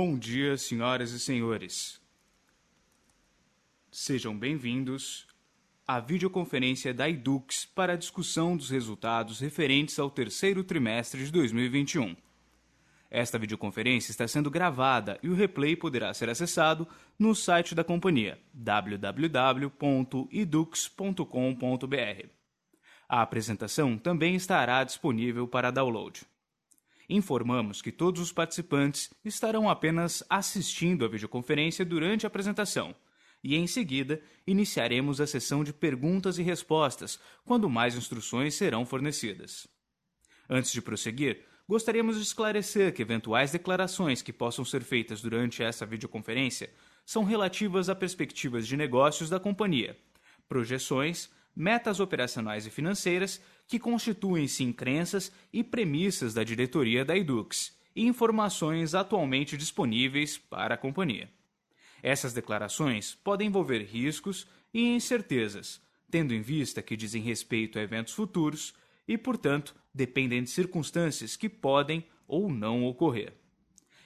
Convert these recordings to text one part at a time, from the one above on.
Bom dia, senhoras e senhores. Sejam bem-vindos à videoconferência da Edux para a discussão dos resultados referentes ao terceiro trimestre de 2021. Esta videoconferência está sendo gravada e o replay poderá ser acessado no site da companhia www.edux.com.br. A apresentação também estará disponível para download. Informamos que todos os participantes estarão apenas assistindo a videoconferência durante a apresentação e, em seguida, iniciaremos a sessão de perguntas e respostas, quando mais instruções serão fornecidas. Antes de prosseguir, gostaríamos de esclarecer que eventuais declarações que possam ser feitas durante essa videoconferência são relativas a perspectivas de negócios da companhia, projeções, metas operacionais e financeiras que constituem-se em crenças e premissas da diretoria da Edux e informações atualmente disponíveis para a companhia. Essas declarações podem envolver riscos e incertezas, tendo em vista que dizem respeito a eventos futuros e, portanto, dependem de circunstâncias que podem ou não ocorrer.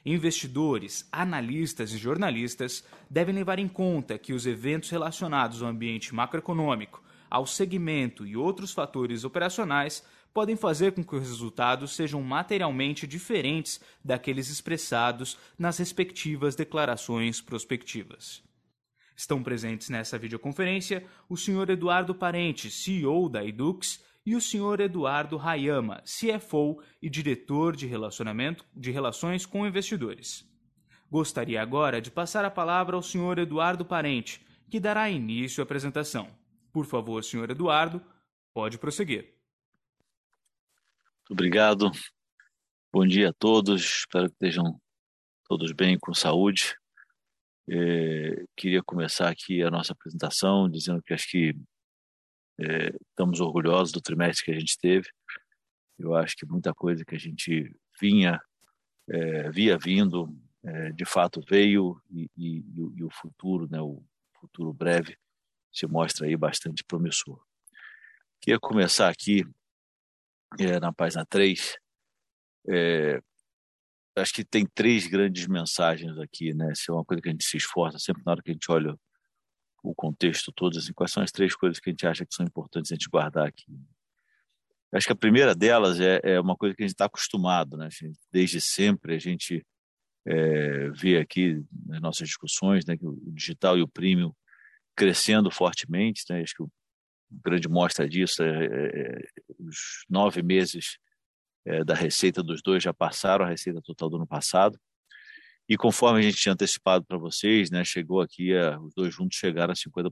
Investidores, analistas e jornalistas devem levar em conta que os eventos relacionados ao ambiente macroeconômico, ao segmento e outros fatores operacionais podem fazer com que os resultados sejam materialmente diferentes daqueles expressados nas respectivas declarações prospectivas. Estão presentes nessa videoconferência o Sr. Eduardo Parente, CEO da Edux, e o Sr. Eduardo Hayama, CFO e diretor de relacionamento de relações com investidores. Gostaria agora de passar a palavra ao Sr. Eduardo Parente, que dará início à apresentação. Por favor, senhor Eduardo, pode prosseguir. Obrigado. Bom dia a todos. Espero que estejam todos bem, com saúde. É, queria começar aqui a nossa apresentação dizendo que acho que é, estamos orgulhosos do trimestre que a gente teve. Eu acho que muita coisa que a gente vinha, é, via vindo, é, de fato veio e, e, e, o futuro, né, o futuro breve, se mostra aí bastante promissor. Queria começar aqui é, na página 3. É, acho que tem três grandes mensagens aqui, né? Isso é uma coisa que a gente se esforça sempre na hora que a gente olha o contexto todo, assim, quais são as três coisas que a gente acha que são importantes a gente guardar aqui. Acho que a primeira delas é, é uma coisa que a gente está acostumado, né? Desde sempre a gente é, vê aqui nas nossas discussões, né, que o digital e o premium crescendo fortemente. Né? Acho que grande mostra disso é, é, é os nove meses é, da receita dos dois já passaram a receita total do ano passado. E conforme a gente tinha antecipado para vocês, né, chegou aqui, a, os dois juntos chegaram a 50%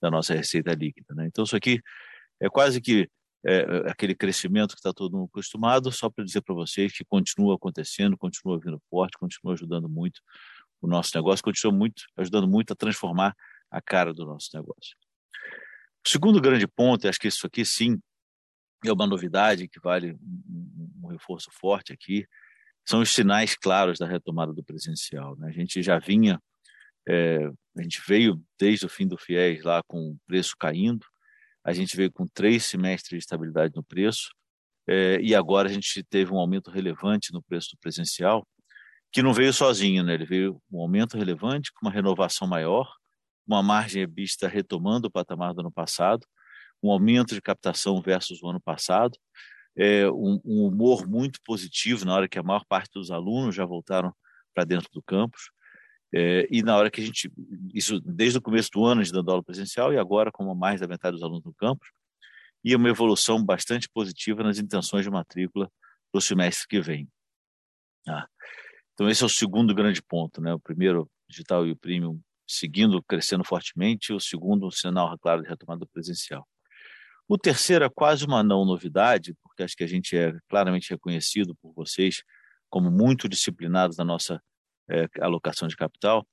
da nossa receita líquida. Né? Então, isso aqui é quase que é aquele crescimento que está todo mundo acostumado, só para dizer para vocês que continua acontecendo, continua vindo forte, continua ajudando muito o nosso negócio, continua muito, ajudando muito a transformar a cara do nosso negócio. O segundo grande ponto, acho que isso aqui sim é uma novidade que vale um, um reforço forte aqui, são os sinais claros da retomada do presencial. Né? A gente já vinha, é, a gente veio desde o fim do FIES lá com o preço caindo, a gente veio com três semestres de estabilidade no preço, é, e agora a gente teve um aumento relevante no preço do presencial, que não veio sozinho, né? ele veio um aumento relevante, com uma renovação maior, uma margem EBITDA retomando o patamar do ano passado, um aumento de captação versus o ano passado, é, um, um, humor muito positivo na hora que a maior parte dos alunos já voltaram para dentro do campus, é, e na hora que a gente, isso desde o começo do ano, a gente dando aula presencial, e agora com mais da metade dos alunos no campus, e uma evolução bastante positiva nas intenções de matrícula para o semestre que vem. Ah, então esse é o segundo grande ponto, né? O primeiro, digital e o premium seguindo crescendo fortemente, o segundo, um sinal claro de retomada presencial. O terceiro é quase uma não novidade, porque acho que a gente é claramente reconhecido por vocês como muito disciplinados na nossa é, alocação de capital,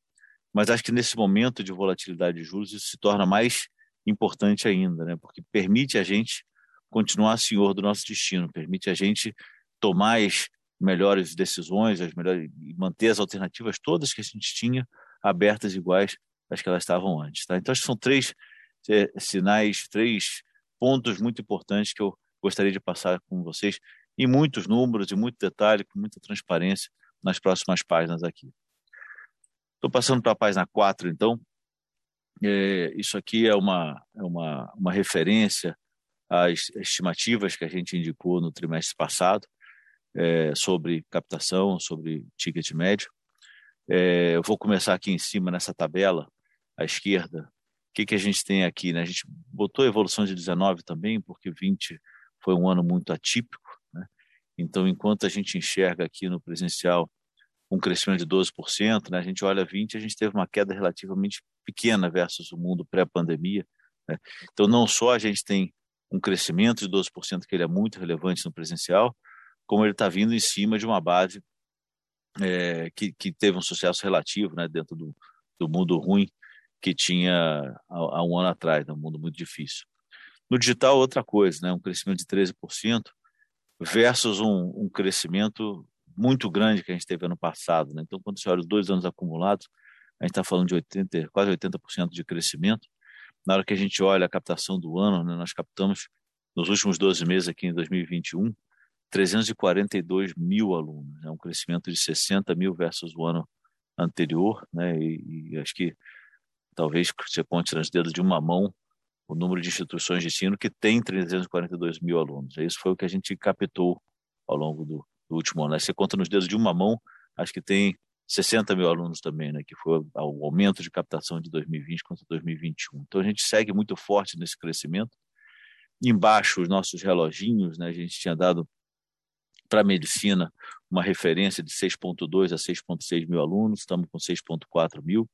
mas acho que nesse momento de volatilidade de juros isso se torna mais importante ainda, né? porque permite a gente continuar senhor do nosso destino, permite a gente tomar as melhores decisões, as melhores manter as alternativas todas que a gente tinha abertas iguais às que elas estavam antes. Tá? Então, são três é, sinais, três pontos muito importantes que eu gostaria de passar com vocês, em muitos números, em muito detalhe, com muita transparência, nas próximas páginas aqui. Estou passando para a página 4, então. É, isso aqui é uma, é uma, uma referência às estimativas que a gente indicou no trimestre passado é, sobre captação, sobre ticket médio. É, eu vou começar aqui em cima nessa tabela, à esquerda. O que, que a gente tem aqui? Né? A gente botou a evolução de 19 também, porque 20 foi um ano muito atípico. Né? Então, enquanto a gente enxerga aqui no presencial um crescimento de 12%, né? a gente olha 20, a gente teve uma queda relativamente pequena versus o mundo pré-pandemia. Né? Então, não só a gente tem um crescimento de 12%, que ele é muito relevante no presencial, como ele está vindo em cima de uma base é, que, que, teve um sucesso relativo né, dentro do, do mundo ruim que tinha há, um ano atrás, né, um mundo muito difícil. No digital, outra coisa, né, um crescimento de 13% versus um, um crescimento muito grande que a gente teve ano passado. Né? Então, quando você olha os dois anos acumulados, a gente está falando de 80, quase 80% de crescimento. Na hora que a gente olha a captação do ano, né, nós captamos nos últimos 12 meses aqui em 2021 342 mil alunos, né? um crescimento de 60 mil versus o ano anterior, né? E, e, acho que talvez você conte nos dedos de uma mão o número de instituições de ensino que tem 342 mil alunos. Isso foi o que a gente captou ao longo do, do último ano. Aí você conta nos dedos de uma mão, acho que tem 60 mil alunos também, né? Que foi o aumento de captação de 2020 contra 2021. Então a gente segue muito forte nesse crescimento. Embaixo os nossos reloginhos, né? A gente tinha dado para a medicina, uma referência de 6,2 a 6,6 mil alunos, estamos com 6,4 mil.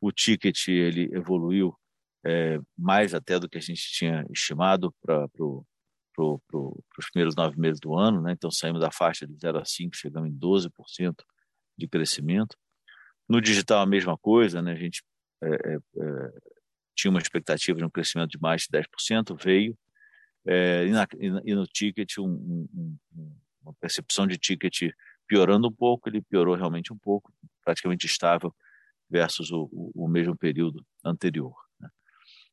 O ticket ele evoluiu é, mais até do que a gente tinha estimado para pro, pro, pro, os primeiros nove meses do ano, né? então saímos da faixa de 0 a 5, chegamos em 12% de crescimento. No digital, a mesma coisa, né? a gente é, é, é tinha uma expectativa de um crescimento de mais de 10%, veio, é, e, na, e, no ticket um, um, um, uma percepção de ticket piorando um pouco, ele piorou realmente um pouco, praticamente estável versus o, o, o mesmo período anterior. Né?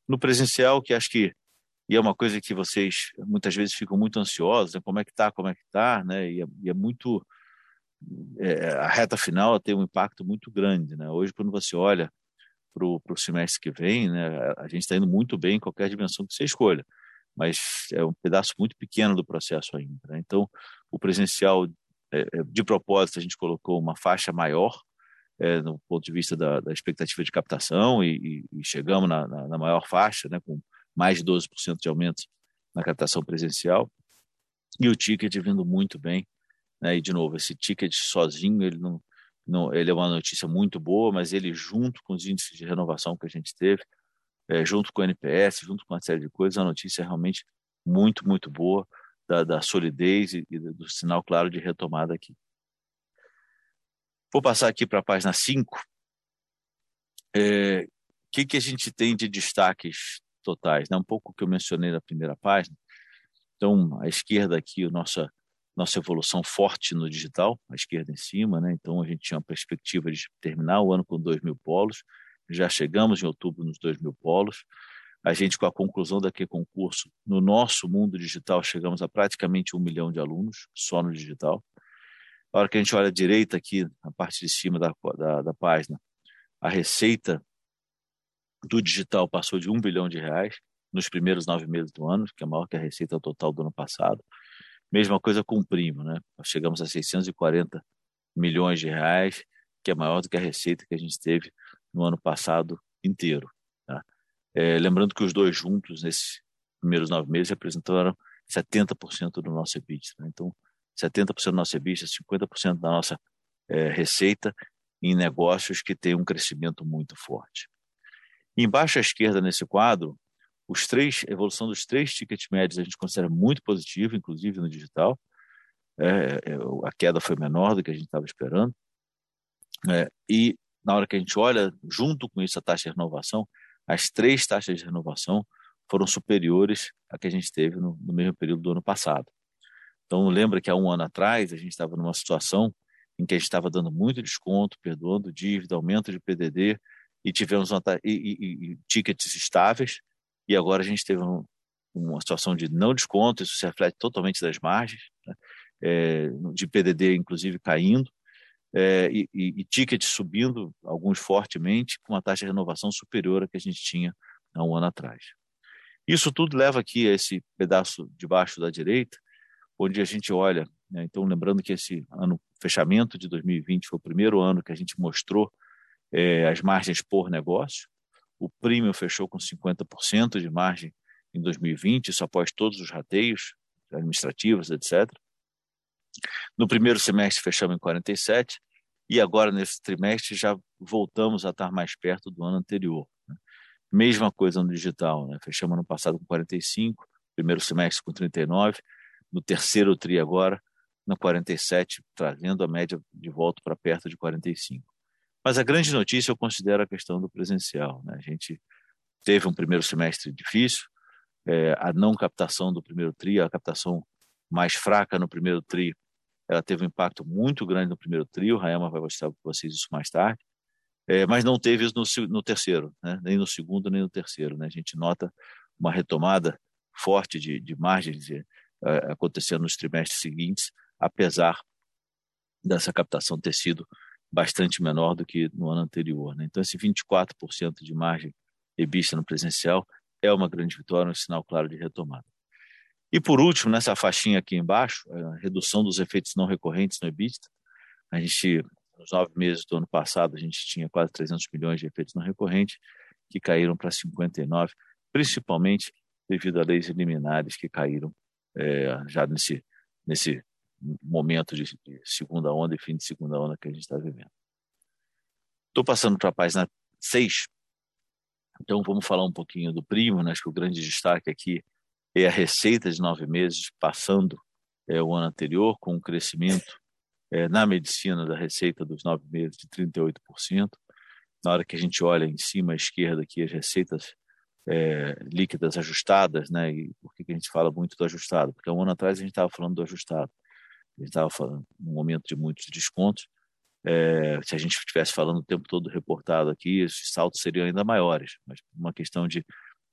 No presencial, que acho que e é uma coisa que vocês muitas vezes ficam muito ansiosos, né? como é que está, como é que está, né? E é, e é muito é, a reta final tem um impacto muito grande, né? Hoje quando você olha para o semestre que vem, né? A gente está indo muito bem em qualquer dimensão que você escolha mas é um pedaço muito pequeno do processo ainda. Né? Então, o presencial, é, é, de propósito, a gente colocou uma faixa maior é, no ponto de vista da, da expectativa de captação e, e, e chegamos na, na, na, maior faixa, né, com mais de 12% de aumento na captação presencial e o ticket vindo muito bem. Né? E, de novo, esse ticket sozinho, ele não, não, ele é uma notícia muito boa, mas ele junto com os índices de renovação que a gente teve, é, junto com o NPS, junto com uma série de coisas, a notícia é realmente muito, muito boa da, da solidez e, e, do sinal claro de retomada aqui. Vou passar aqui para a página 5. O é, que, que a gente tem de destaques totais? Né? Um pouco que eu mencionei na primeira página. Então, à esquerda aqui, a nossa, nossa evolução forte no digital, à esquerda em cima. Né? Então, a gente tinha uma perspectiva de terminar o ano com 2 mil polos já chegamos em outubro nos 2 mil polos. A gente, com a conclusão daquele concurso, no nosso mundo digital, chegamos a praticamente um milhão de alunos, só no digital. A hora que a gente olha à direita aqui, na parte de cima da, da, da página, a receita do digital passou de um bilhão de reais nos primeiros nove meses do ano, que é maior que a receita total do ano passado. Mesma coisa com o primo, né? Nós chegamos a 640 milhões de reais, que é maior do que a receita que a gente teve no ano passado inteiro. É, lembrando que os dois juntos, nesses primeiros nove meses, representaram 70% do nosso EBITDA. Né? Então, 70% do nosso EBITDA, 50% da nossa é, receita em negócios que têm um crescimento muito forte. Embaixo à esquerda nesse quadro, os três, a evolução dos três tickets médios a gente considera muito positiva, inclusive no digital. É, é, a queda foi menor do que a gente estava esperando. É, e na hora que a gente olha, junto com isso, a taxa de renovação, as três taxas de renovação foram superiores à que a gente teve no, no mesmo período do ano passado. Então, lembra que há um ano atrás a gente estava numa situação em que a gente estava dando muito desconto, perdoando dívida, aumento de PDD, e tivemos uma, e, e, e, tickets estáveis, e agora a gente teve um, uma situação de não desconto, isso se reflete totalmente das margens, né? é, de PDD inclusive caindo, é, e, e, tickets subindo, alguns fortemente, com uma taxa de renovação superior à que a gente tinha há um ano atrás. Isso tudo leva aqui a esse pedaço de baixo da direita, onde a gente olha, né, então lembrando que esse ano, fechamento de 2020, foi o primeiro ano que a gente mostrou é, as margens por negócio, o premium fechou com 50% de margem em 2020, isso após todos os rateios administrativos, etc. No primeiro semestre fechamos em 47 e agora nesse trimestre já voltamos a estar mais perto do ano anterior. Né? Mesma coisa no digital, né? fechamos no passado com 45, primeiro semestre com 39, no terceiro tri agora na 47, trazendo a média de volta para perto de 45. Mas a grande notícia eu considero a questão do presencial. Né? A gente teve um primeiro semestre difícil, é, a não captação do primeiro tri, a captação mais fraca no primeiro tri, ela teve um impacto muito grande no primeiro tri, o Rayama vai mostrar para vocês isso mais tarde, é, mas não teve isso no, no terceiro, né? nem no segundo, nem no terceiro. Né? A gente nota uma retomada forte de, de margens de, uh, acontecendo nos trimestres seguintes, apesar dessa captação ter sido bastante menor do que no ano anterior. Né? Então, esse 24% de margem EBITDA no presencial é uma grande vitória, um sinal claro de retomada. E por último, nessa faixinha aqui embaixo, a redução dos efeitos não recorrentes no EBITDA. A gente, nos nove meses do ano passado, a gente tinha quase 300 milhões de efeitos não recorrentes, que caíram para 59, principalmente devido a leis liminares que caíram é, já nesse, nesse momento de, de, segunda onda e fim de segunda onda que a gente está vivendo. Estou passando para a página 6. Então, vamos falar um pouquinho do primo. Né? Acho que o grande destaque aqui é a receita de nove meses passando é, o ano anterior, com um crescimento é, na medicina da receita dos nove meses de 38%. Na hora que a gente olha em cima à esquerda aqui as receitas é, líquidas ajustadas, né? E por que a gente fala muito do ajustado? Porque um ano atrás a gente estava falando do ajustado. A gente estava falando um momento de muitos descontos. É, se a gente estivesse falando o tempo todo reportado aqui, esses saltos seriam ainda maiores. Mas uma questão de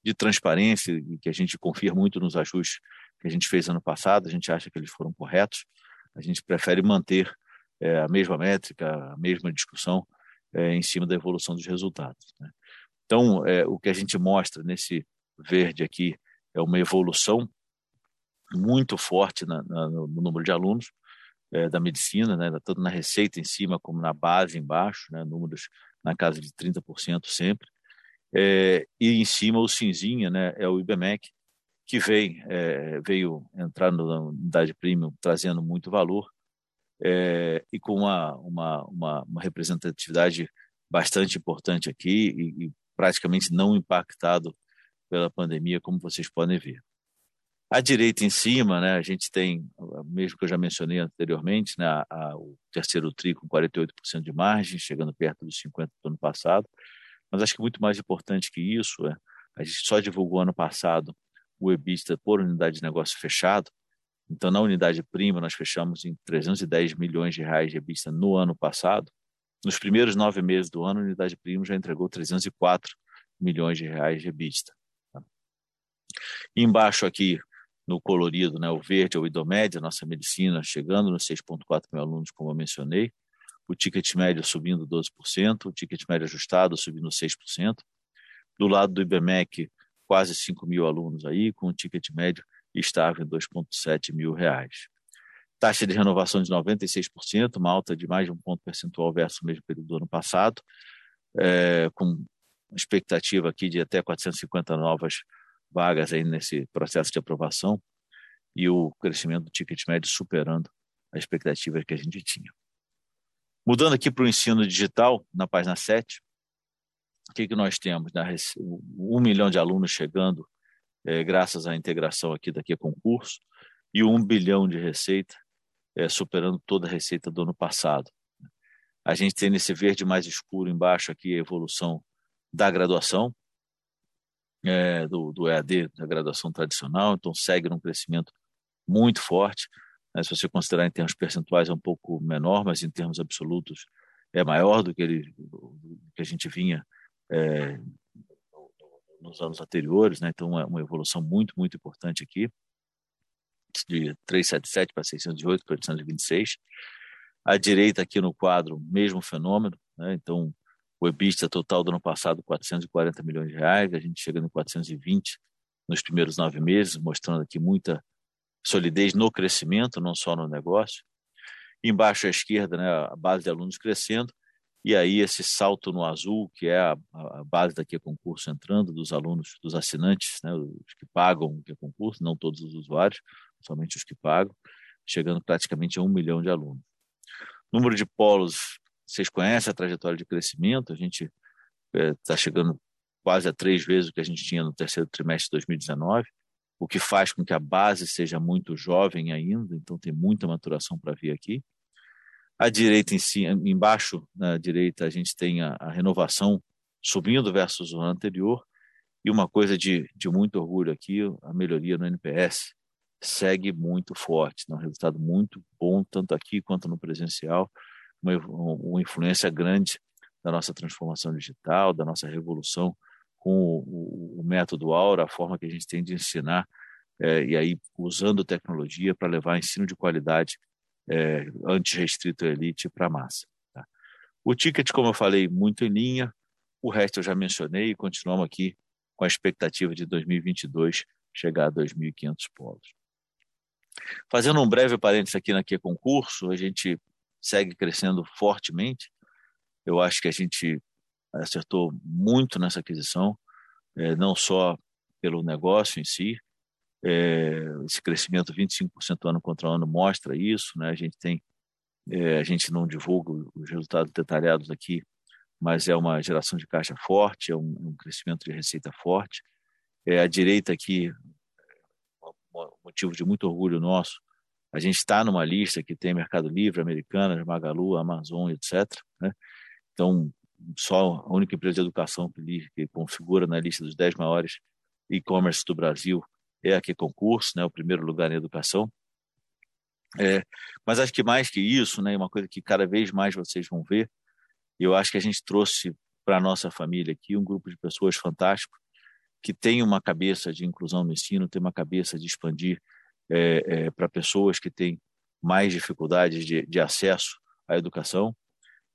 de transparência que a gente confia muito nos ajustes que a gente fez ano passado, a gente acha que eles foram corretos. A gente prefere manter é, a mesma métrica, a mesma discussão é, em cima da evolução dos resultados. Né? Então, é, o que a gente mostra nesse verde aqui é uma evolução muito forte na, na, no número de alunos é, da medicina, né, tanto na receita em cima como na base embaixo, né, números na casa de 30% sempre. É, e em cima o cinzinha, né, é o IBMEC, que vem, é, veio entrar na unidade premium trazendo muito valor é, e com uma, uma, uma, uma, representatividade bastante importante aqui e, e, praticamente não impactado pela pandemia, como vocês podem ver. À direita em cima, né, a gente tem, mesmo que eu já mencionei anteriormente, né, a, a, o terceiro TRI com 48% de margem, chegando perto dos 50% do ano passado, mas acho que muito mais importante que isso é a gente só divulgou ano passado o EBITDA por unidade de negócio fechado. Então, na unidade prima, nós fechamos em 310 milhões de reais de EBITDA no ano passado. Nos primeiros nove meses do ano, a unidade prima já entregou 304 milhões de reais de EBITDA. Tá? Embaixo aqui, no colorido, né, o verde é o Idomed, a nossa medicina, chegando nos 6,4 mil alunos, como eu mencionei o ticket médio subindo 12%, o ticket médio ajustado subindo 6%. Do lado do IBMEC, quase 5 mil alunos aí, com um ticket médio estável em 2,7 mil reais. Taxa de renovação de 96%, uma alta de mais de um ponto percentual versus o mesmo período do ano passado, é, com expectativa aqui de até 450 novas vagas aí nesse processo de aprovação e o crescimento do ticket médio superando a expectativa que a gente tinha. Mudando aqui para o ensino digital, na página 7, o que, que nós temos? Um milhão de alunos chegando, é, graças à integração aqui daqui a concurso, e um bilhão de receita, é, superando toda a receita do ano passado. A gente tem nesse verde mais escuro embaixo aqui a evolução da graduação, é, do, do EAD, da graduação tradicional, então segue num crescimento muito forte. Né? Se você considerar em termos percentuais é um pouco menor, mas em termos absolutos é maior do que, ele, do que a gente vinha é, nos anos anteriores, né? então é uma evolução muito, muito importante aqui, de 377 para 608 para 826. À direita aqui no quadro, mesmo fenômeno, né? então o EBITDA total do ano passado 440 milhões de reais, a gente chegando em 420 nos primeiros nove meses, mostrando aqui muita solidez no crescimento, não só no negócio. Embaixo à esquerda, né, a base de alunos crescendo, e aí esse salto no azul, que é a, a base daqui a concurso entrando, dos alunos, dos assinantes, né, os que pagam o que é concurso, não todos os usuários, somente os que pagam, chegando praticamente a um milhão de alunos. Número de polos, vocês conhecem a trajetória de crescimento, a gente está é, chegando quase a três vezes o que a gente tinha no terceiro trimestre de 2019, o que faz com que a base seja muito jovem ainda, então tem muita maturação para vir aqui. À direita, em si, embaixo, na direita, a gente tem a, a renovação subindo versus o ano anterior, e uma coisa de, de muito orgulho aqui, a melhoria no NPS segue muito forte, é um resultado muito bom, tanto aqui quanto no presencial, uma, uma influência grande da nossa transformação digital, da nossa revolução com o, método Aura, a forma que a gente tem de ensinar, é, e aí usando tecnologia para levar ensino de qualidade é, antes restrito à elite para a massa. Tá? O ticket, como eu falei, muito em linha, o resto eu já mencionei e continuamos aqui com a expectativa de 2022 chegar a 2.500 polos. Fazendo um breve parênteses aqui na Q Concurso, a gente segue crescendo fortemente. Eu acho que a gente acertou muito nessa aquisição, é, não só pelo negócio em si, é, esse crescimento 25% ano contra ano mostra isso, né? A gente tem, é, a gente não divulga os resultados detalhados aqui, mas é uma geração de caixa forte, é um, um crescimento de receita forte. É, a direita aqui, motivo de muito orgulho nosso, a gente está numa lista que tem Mercado Livre, Americanas, Magalu, Amazon, etc. Né? Então, só a única empresa de educação que, que configura na lista dos 10 maiores e-commerce do Brasil é a que concurso, né, o primeiro lugar em educação. É, mas acho que mais que isso, né, uma coisa que cada vez mais vocês vão ver, eu acho que a gente trouxe para a nossa família aqui um grupo de pessoas fantástico que tem uma cabeça de inclusão no ensino, tem uma cabeça de expandir é, é, para pessoas que têm mais dificuldades de, de acesso à educação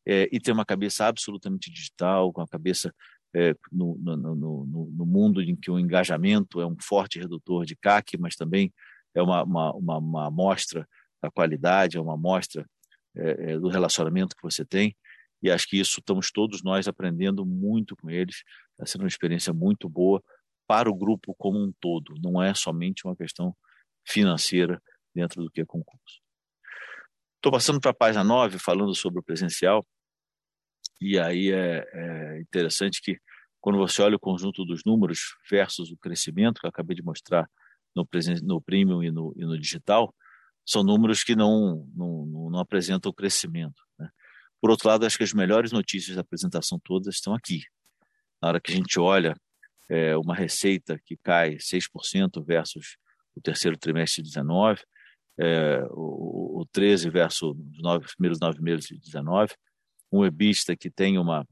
é, e tem uma cabeça absolutamente digital, com a cabeça é, no, no, no, no, mundo em que o engajamento é um forte redutor de CAC, mas também é uma, uma, uma, uma amostra da qualidade, é uma amostra é, é, do relacionamento que você tem. E acho que isso estamos todos nós aprendendo muito com eles. Está sendo uma experiência muito boa para o grupo como um todo. Não é somente uma questão financeira dentro do que é concurso. Estou passando para a página 9, falando sobre o presencial. E aí é, é interessante que quando você olha o conjunto dos números versus o crescimento que eu acabei de mostrar no, no premium e no, e no digital, são números que não, não, não apresentam crescimento. Né? Por outro lado, acho que as melhores notícias da apresentação todas estão aqui. Na hora que a gente olha é, uma receita que cai 6% versus o terceiro trimestre de 19, é, o, o 13 versus os nove, primeiros nove meses de 19, um EBITDA que tem uma,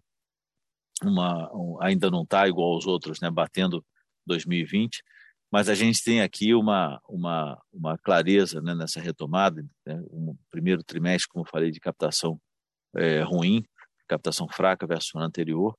uma um, ainda não está igual aos outros, né, batendo 2020, mas a gente tem aqui uma, uma, uma clareza né, nessa retomada, né, um primeiro trimestre, como falei, de captação é, ruim, captação fraca versus o anterior,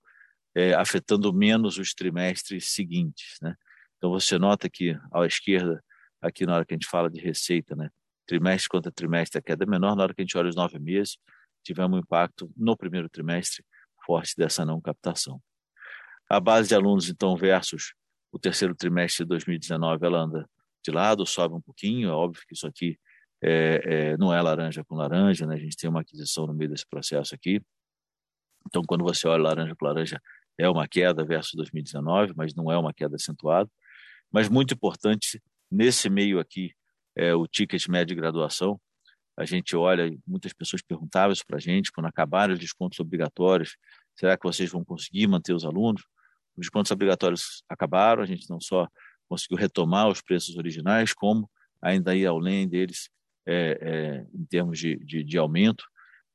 é, afetando menos os trimestres seguintes. Né? Então você nota que à esquerda, aqui na hora que a gente fala de receita, né, trimestre contra trimestre, a queda é menor, na hora que a gente olha os nove meses, tivemos um impacto no primeiro trimestre forte dessa não captação. A base de alunos, então, versus o terceiro trimestre de 2019, ela anda de lado, sobe um pouquinho, é óbvio que isso aqui é, é, não é laranja com laranja, né? a gente tem uma aquisição no meio desse processo aqui. Então, quando você olha laranja com laranja, é uma queda versus 2019, mas não é uma queda acentuada. Mas muito importante, nesse meio aqui, é o ticket médio de graduação, a gente olha, muitas pessoas perguntavam isso para a gente, quando acabaram os descontos obrigatórios, será que vocês vão conseguir manter os alunos? Os descontos obrigatórios acabaram, a gente não só conseguiu retomar os preços originais, como ainda ir além deles é, é, em termos de, de, de, aumento.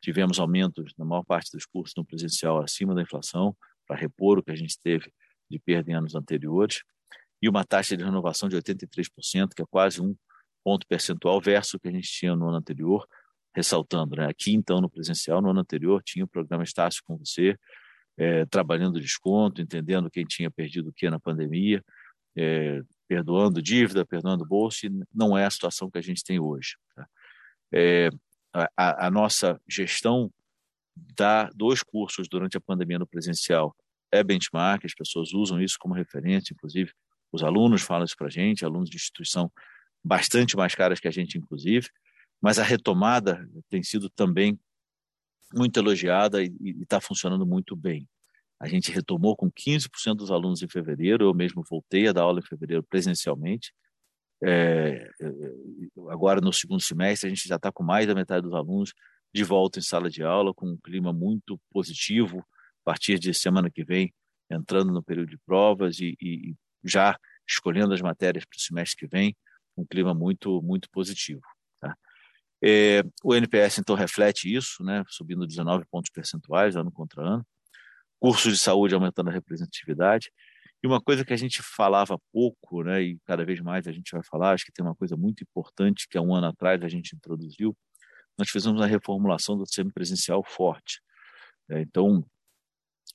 Tivemos aumentos na maior parte dos cursos no presencial acima da inflação, para repor o que a gente teve de perda em anos anteriores, e uma taxa de renovação de 83%, que é quase um ponto percentual versus o que a gente tinha no ano anterior, ressaltando. Né? Aqui, então, no presencial, no ano anterior, tinha o programa Estácio com você, é, trabalhando desconto, entendendo quem tinha perdido o que na pandemia, é, perdoando dívida, perdoando bolsa, e não é a situação que a gente tem hoje. Tá? É, a, a, nossa gestão da, dos cursos durante a pandemia no presencial é benchmark, as pessoas usam isso como referência, inclusive os alunos falam isso para a gente, alunos de instituição bastante mais caras que a gente, inclusive, mas a retomada tem sido também muito elogiada e está funcionando muito bem. A gente retomou com 15% dos alunos em fevereiro, eu mesmo voltei a dar aula em fevereiro presencialmente. É, é agora, no segundo semestre, a gente já está com mais da metade dos alunos de volta em sala de aula, com um clima muito positivo, a partir de semana que vem, entrando no período de provas e, e já escolhendo as matérias para o semestre que vem, um clima muito, muito positivo. Tá? É, o NPS, então, reflete isso, né, subindo 19 pontos percentuais ano contra ano. Cursos de saúde aumentando a representatividade. E uma coisa que a gente falava pouco, né, e cada vez mais a gente vai falar, acho que tem uma coisa muito importante que há um ano atrás a gente introduziu, nós fizemos uma reformulação do semipresencial forte. É, então,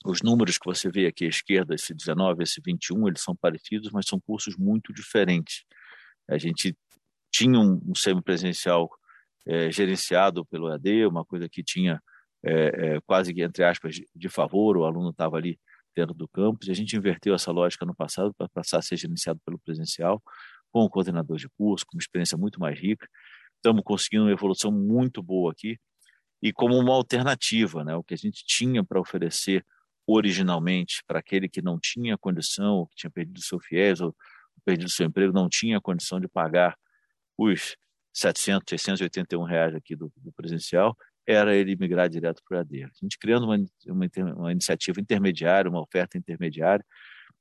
os números que você vê aqui à esquerda, esse 19, esse 21, eles são parecidos, mas são cursos muito diferentes. A gente tinha um, um semipresencial é, gerenciado pelo EAD, uma coisa que tinha é, é, quase que, entre aspas, de, favor, o aluno estava ali dentro do campus, e a gente inverteu essa lógica no passado para passar a ser gerenciado pelo presencial, com o coordenador de curso, com uma experiência muito mais rica. Estamos conseguindo uma evolução muito boa aqui, e como uma alternativa, né, o que a gente tinha para oferecer originalmente para aquele que não tinha condição, ou que tinha perdido seu FIES, ou perdido seu emprego, não tinha condição de pagar os 700, 681 reais aqui do, do presencial, era ele migrar direto para o AD. A gente criando uma, uma, uma, iniciativa intermediária, uma oferta intermediária,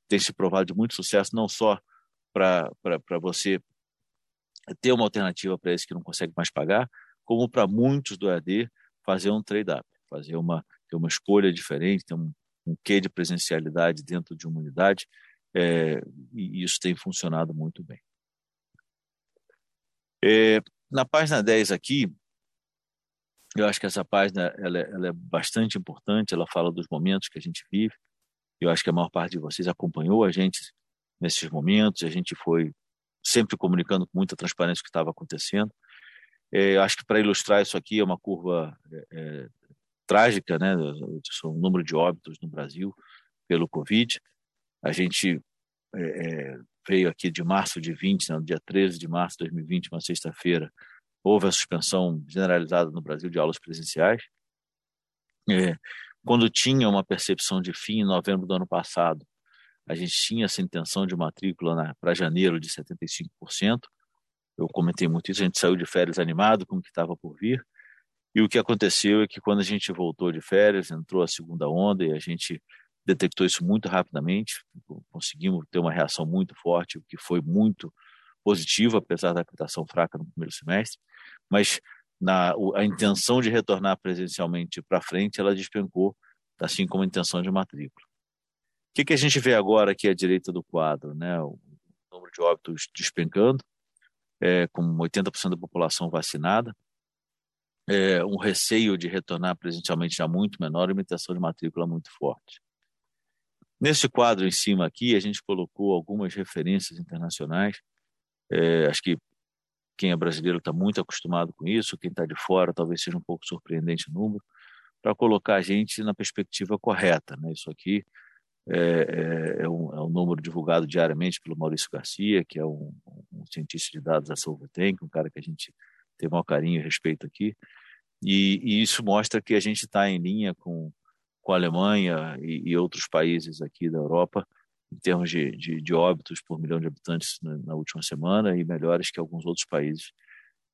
tem se provado de muito sucesso, não só para você ter uma alternativa para esse que não consegue mais pagar, como para muitos do AD fazer um trade-up, fazer uma, ter uma escolha diferente, ter um, um quê de presencialidade dentro de uma unidade, é, e isso tem funcionado muito bem. É, na página 10 aqui, eu acho que essa página ela é, ela é, bastante importante, ela fala dos momentos que a gente vive. Eu acho que a maior parte de vocês acompanhou a gente nesses momentos, a gente foi sempre comunicando com muita transparência o que estava acontecendo. É, acho que para ilustrar isso aqui é uma curva é, é trágica, né? O número de óbitos no Brasil pelo Covid. A gente é, é, veio aqui de março de 20, né, no dia 13 de março de 2020, uma sexta-feira, houve a suspensão generalizada no Brasil de aulas presenciais. É, quando tinha uma percepção de fim em novembro do ano passado, a gente tinha essa intenção de matrícula para janeiro de 75%. Eu comentei muito isso, a gente saiu de férias animado com o que estava por vir. E o que aconteceu é que quando a gente voltou de férias, entrou a segunda onda e a gente detectou isso muito rapidamente, conseguimos ter uma reação muito forte, o que foi muito positivo, apesar da captação fraca no primeiro semestre, mas na, a intenção de retornar presencialmente para frente, ela despencou, assim como a intenção de matrícula. O que, que a gente vê agora aqui à direita do quadro? Né? O número de óbitos despencando, é, com 80% da população vacinada, é, um receio de retornar presencialmente já muito menor e uma intenção de matrícula muito forte. Nesse quadro em cima aqui, a gente colocou algumas referências internacionais. É, acho que quem é brasileiro está muito acostumado com isso, quem está de fora talvez seja um pouco surpreendente o número, para colocar a gente na perspectiva correta. Né? Isso aqui é, é, é, um, é, um, número divulgado diariamente pelo Maurício Garcia, que é um, um cientista de dados da Solvatank, um cara que a gente tem maior carinho e respeito aqui. E, e isso mostra que a gente está em linha com, com a Alemanha e, e, outros países aqui da Europa, em termos de, de, de óbitos por milhão de habitantes na, na, última semana, e melhores que alguns outros países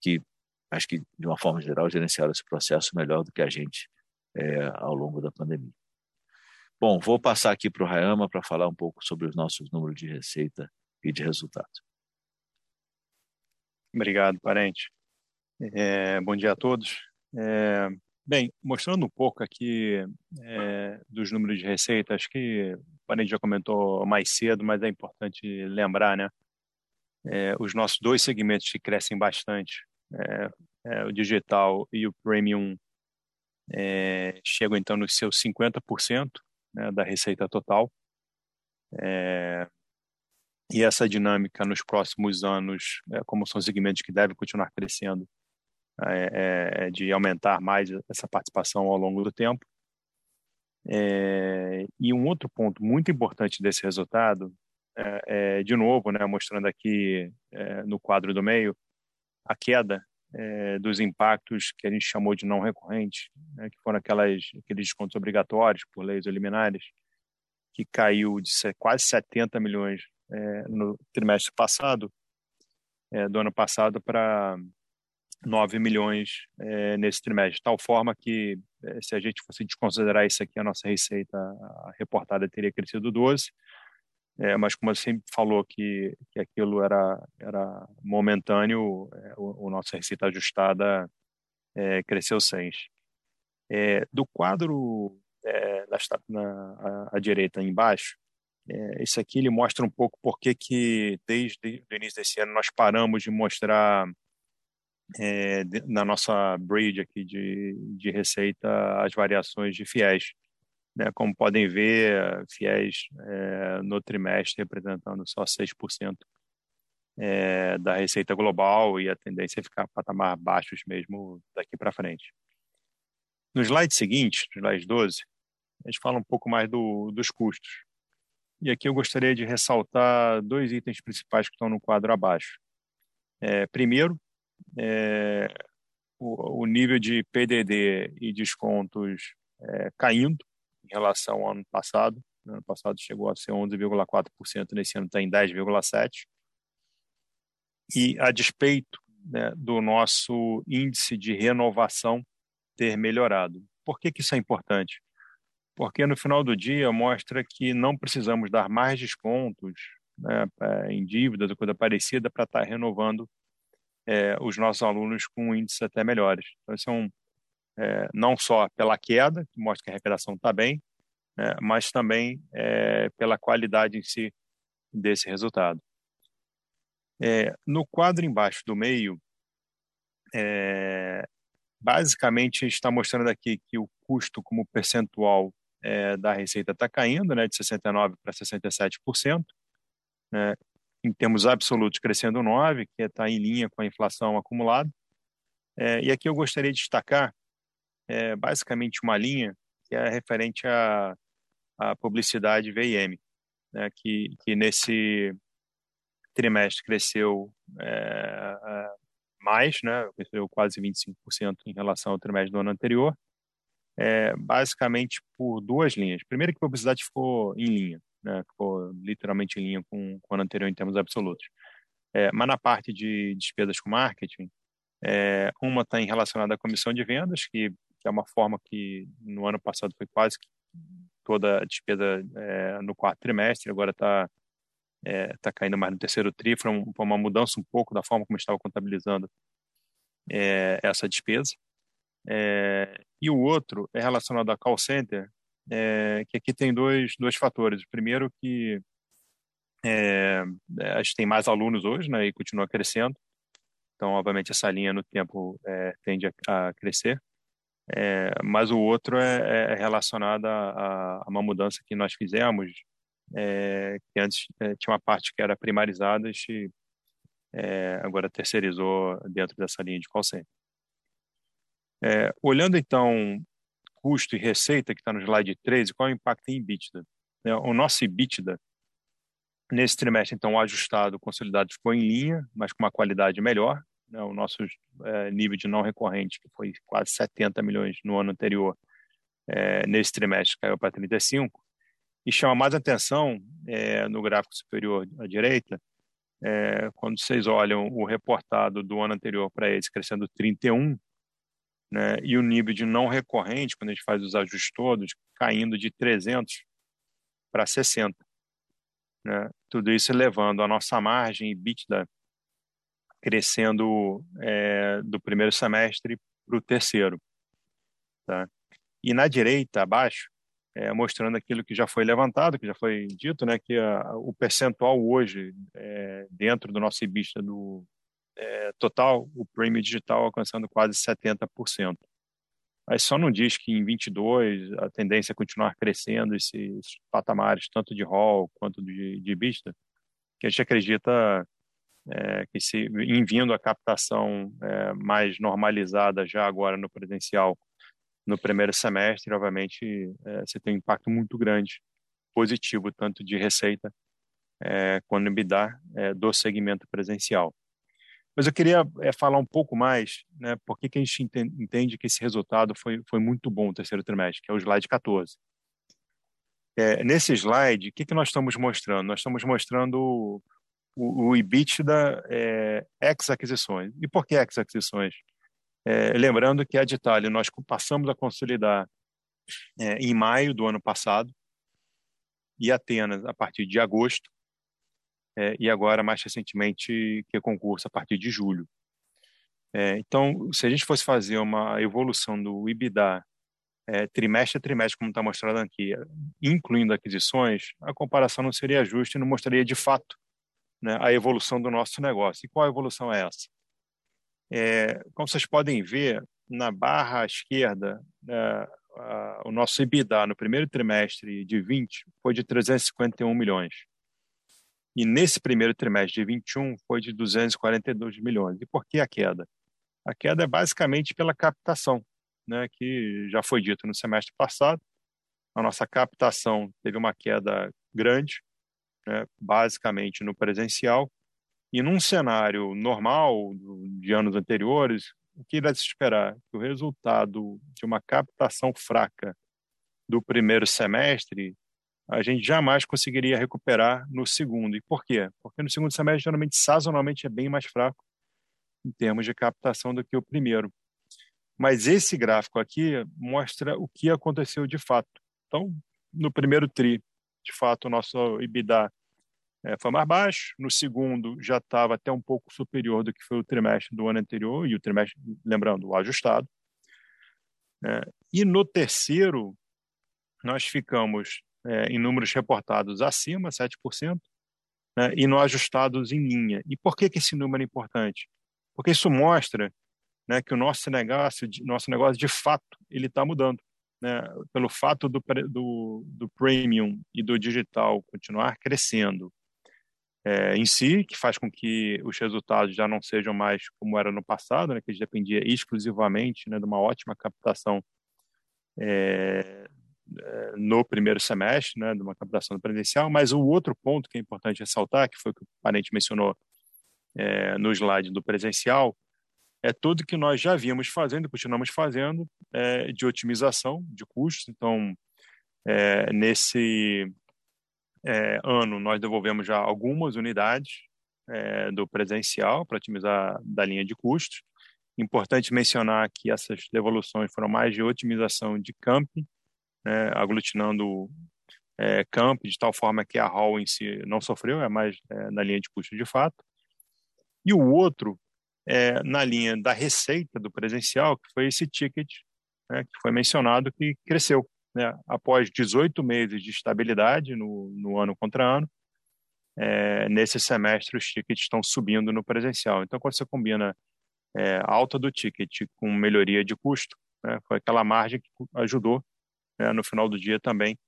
que, acho que, de uma forma geral, gerenciaram esse processo melhor do que a gente é, ao longo da pandemia. Bom, vou passar aqui para o Rayama para falar um pouco sobre os nossos números de receita e de resultados. Obrigado, parente. É, bom dia a todos. É, bem, mostrando um pouco aqui é, dos números de receita, acho que o Parente já comentou mais cedo, mas é importante lembrar, né? É, os nossos dois segmentos que crescem bastante, é, é, o digital e o premium é, chegam então nos seus 50% né, da receita total. É, e essa dinâmica nos próximos anos, como são segmentos que devem continuar crescendo, é, é, é de aumentar mais essa participação ao longo do tempo. É, e um outro ponto muito importante desse resultado é, de novo, né, mostrando aqui no quadro do meio, a queda dos impactos que a gente chamou de não recorrentes, né, que foram aquelas, aqueles descontos obrigatórios por leis liminares, que caiu de quase 70 milhões é, no trimestre passado, é, do ano passado, para 9 milhões é, nesse trimestre, de tal forma que, é, se a gente fosse desconsiderar isso aqui, a nossa receita reportada teria crescido 12, é, mas como você sempre falou que, que aquilo era, era momentâneo, é, o, o nossa receita ajustada cresceu 6. do quadro na, à, à direita embaixo, é, esse aqui ele mostra um pouco por que desde o início desse ano nós paramos de mostrar é, na nossa bridge aqui de, de receita as variações de fiéis. Né? Como podem ver, fiéis é, no trimestre representando só 6% é, da receita global e a tendência é ficar patamar baixos mesmo daqui para frente. No slide seguinte, no slide 12, a gente fala um pouco mais do, dos custos. E aqui eu gostaria de ressaltar dois itens principais que estão no quadro abaixo. É, primeiro, é, o, o, nível de PDD e descontos é, caindo em relação ao ano passado. No ano passado chegou a ser 11,4%, nesse ano está em 10,7%. E a despeito né, do nosso índice de renovação ter melhorado. Por que, que isso é importante? porque no final do dia mostra que não precisamos dar mais descontos né, é, em dívidas ou coisa parecida para estar tá renovando é, os nossos alunos com índices até melhores. Então, isso é um, é, não só pela queda, que mostra que a arrecadação está bem, né, mas também é, pela qualidade em si desse resultado. É, no quadro embaixo do meio, é, basicamente está mostrando aqui que o custo como percentual é, da receita está caindo, né, de 69% para 67%, né, em termos absolutos crescendo 9%, que está em linha com a inflação acumulada. É, e aqui eu gostaria de destacar é, basicamente uma linha que é referente à, à publicidade VIM, né, que, que nesse trimestre cresceu é, mais, né, cresceu quase 25% em relação ao trimestre do ano anterior, é, basicamente por duas linhas. Primeiro que a publicidade ficou em linha, né? ficou literalmente em linha com, com o ano anterior em termos absolutos. É, mas na parte de despesas com marketing, é, uma está relacionada à comissão de vendas, que, é uma forma que no ano passado foi quase toda a despesa é, no quarto trimestre, agora está é, tá caindo mais no terceiro tri, foi, um, foi, uma mudança um pouco da forma como estava contabilizando é, essa despesa. É, e o outro é relacionado a call center, é, que aqui tem dois, dois fatores. O primeiro que é, é, a gente tem mais alunos hoje, né, e continua crescendo. Então, obviamente, essa linha no tempo é, tende a, a crescer. É, mas o outro é, é relacionado a, a, uma mudança que nós fizemos, é, que antes é, tinha uma parte que era primarizada, é, agora terceirizou dentro dessa linha de call center. É, olhando então custo e receita, que está no slide 13, qual é o impacto em EBITDA? É, o nosso EBITDA, nesse trimestre, então, ajustado, consolidado, ficou em linha, mas com uma qualidade melhor. Né? O nosso é, nível de não recorrente, que foi quase 70 milhões no ano anterior, é, nesse trimestre caiu para 35. E chama mais atenção, é, no gráfico superior à direita, quando vocês olham o reportado do ano anterior para eles crescendo 31, né? e o nível de não recorrente, quando a gente faz os ajustes todos, caindo de 300 para 60. Né? Tudo isso levando a nossa margem EBITDA crescendo é, do primeiro semestre para o terceiro. Tá? E na direita, abaixo, é, mostrando aquilo que já foi levantado, que já foi dito, né, que a, o percentual hoje, é, dentro do nosso EBITDA do, é, total, o prêmio digital alcançando quase 70%. Aí só não diz que em 22 a tendência é continuar crescendo esses patamares, tanto de Hall quanto de, de Vista, que a gente acredita é, que se em vindo a captação é, mais normalizada já agora no presencial no primeiro semestre, obviamente é, você tem um impacto muito grande positivo tanto de receita é, quanto EBITDA é, do segmento presencial. Mas eu queria é, falar um pouco mais, né, por que, que a gente entende que esse resultado foi, foi muito bom no terceiro trimestre, que é o slide 14. É, nesse slide, o que, que nós estamos mostrando? Nós estamos mostrando o, o EBITDA é, ex-aquisições. E por que ex-aquisições? É, lembrando que a Ditali nós passamos a consolidar é, em maio do ano passado e Atenas a partir de agosto é, e agora mais recentemente que é concurso a partir de julho. É, então, se a gente fosse fazer uma evolução do EBITDA é, trimestre a trimestre, como está mostrado aqui, incluindo aquisições, a comparação não seria justa e não mostraria de fato né, a evolução do nosso negócio. E qual evolução é essa? É, como vocês podem ver, na barra esquerda, é, a, o nosso EBITDA no primeiro trimestre de 20 foi de 351 milhões. E nesse primeiro trimestre de 21 foi de 242 milhões. E por que a queda? A queda é basicamente pela captação, né, que já foi dito no semestre passado. A nossa captação teve uma queda grande, né, basicamente no presencial. E num cenário normal de anos anteriores, o que deve se esperar? Que o resultado de uma captação fraca do primeiro semestre, a gente jamais conseguiria recuperar no segundo. E por quê? Porque no segundo semestre, geralmente, sazonalmente, é bem mais fraco em termos de captação do que o primeiro. Mas esse gráfico aqui mostra o que aconteceu de fato. Então, no primeiro TRI, de fato, o nosso EBITDA é, foi mais baixo. No segundo, já estava até um pouco superior do que foi o trimestre do ano anterior, e o trimestre, lembrando, ajustado. É, e no terceiro, nós ficamos é, em números reportados acima, 7%, né, e no ajustados em linha. E por que, que esse número é importante? Porque isso mostra né, que o nosso negócio, nosso negócio de fato, ele está mudando né, pelo fato do, do, do premium e do digital continuar crescendo é, em si, que faz com que os resultados já não sejam mais como era no passado, né, que dependia exclusivamente né, de uma ótima captação é, no primeiro semestre, né, de uma captação presencial. Mas o outro ponto que é importante ressaltar, que foi o que o parente mencionou é, no slide do presencial, é tudo que nós já vimos fazendo continuamos fazendo é, de otimização de custos. Então, é, nesse ano, nós devolvemos já algumas unidades do presencial para otimizar da linha de custos. Importante mencionar que essas devoluções foram mais de otimização de camping, né, aglutinando é, camp de tal forma que a hall em si não sofreu, é mais é, na linha de custo de fato. E o outro é, na linha da receita do presencial, que foi esse ticket né, que foi mencionado, que cresceu. Né, após 18 meses de estabilidade no, no ano contra ano, é, nesse semestre os tickets estão subindo no presencial. Então, quando você combina é, alta do ticket com melhoria de custo, né, foi aquela margem que ajudou né, no final do dia também,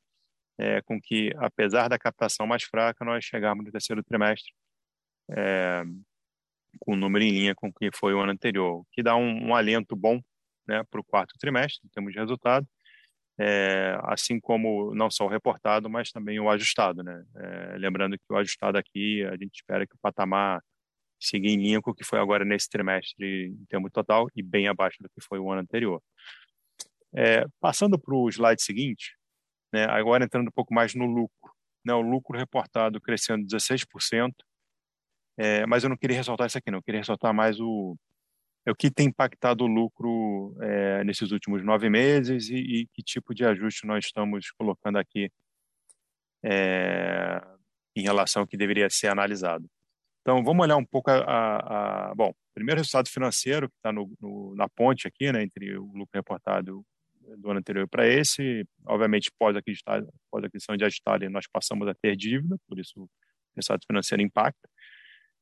é, com que, apesar da captação mais fraca, nós chegarmos no terceiro trimestre é, com o número em linha com o que foi o ano anterior, que dá um, um alento bom né, para o quarto trimestre, em termos de resultado, é, assim como não só o reportado, mas também o ajustado. Né? É, lembrando que o ajustado aqui, a gente espera que o patamar siga em linha com o que foi agora nesse trimestre em termo total e bem abaixo do que foi o ano anterior. É, passando para o slide seguinte, né, agora entrando um pouco mais no lucro. Né, o lucro reportado crescendo 16%, é, mas eu não queria ressaltar isso aqui, não. Eu queria ressaltar mais o, é o que tem impactado o lucro é, nesses últimos nove meses e, e, que tipo de ajuste nós estamos colocando aqui é, em relação ao que deveria ser analisado. Então, vamos olhar um pouco a, a, a bom, primeiro resultado financeiro que está na ponte aqui, né, entre o lucro reportado do ano anterior para esse, obviamente pós-aquisição pós de Agistale nós passamos a ter dívida, por isso o resultado financeiro impacta.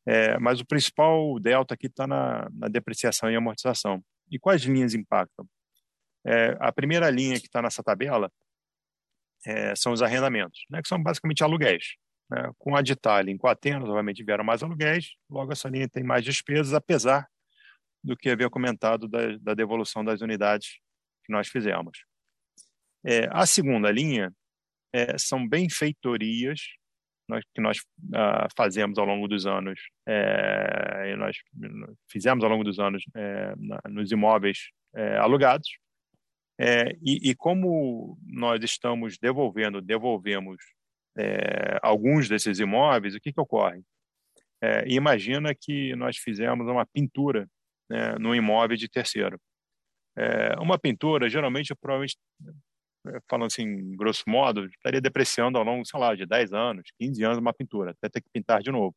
É, mas o principal delta aqui está na, na, depreciação e amortização. E quais linhas impactam? É, a primeira linha que está nessa tabela é, são os arrendamentos, né, que são basicamente aluguéis. Né? Com a Ditali em Coatenas, obviamente vieram mais aluguéis, logo essa linha tem mais despesas, apesar do que havia comentado da, da devolução das unidades que nós fizemos. É, a segunda linha é, são benfeitorias nós, que nós uh, fazemos ao longo dos anos, é, nós fizemos ao longo dos anos é, na, nos imóveis é, alugados, é, e, e, como nós estamos devolvendo, devolvemos alguns desses imóveis, o que, que ocorre? Imagina que nós fizemos uma pintura né, no imóvel de terceiro. É, uma pintura, geralmente, provavelmente, é, falando assim, grosso modo, estaria depreciando ao longo, sei lá, de 10 anos, 15 anos uma pintura, até ter que pintar de novo.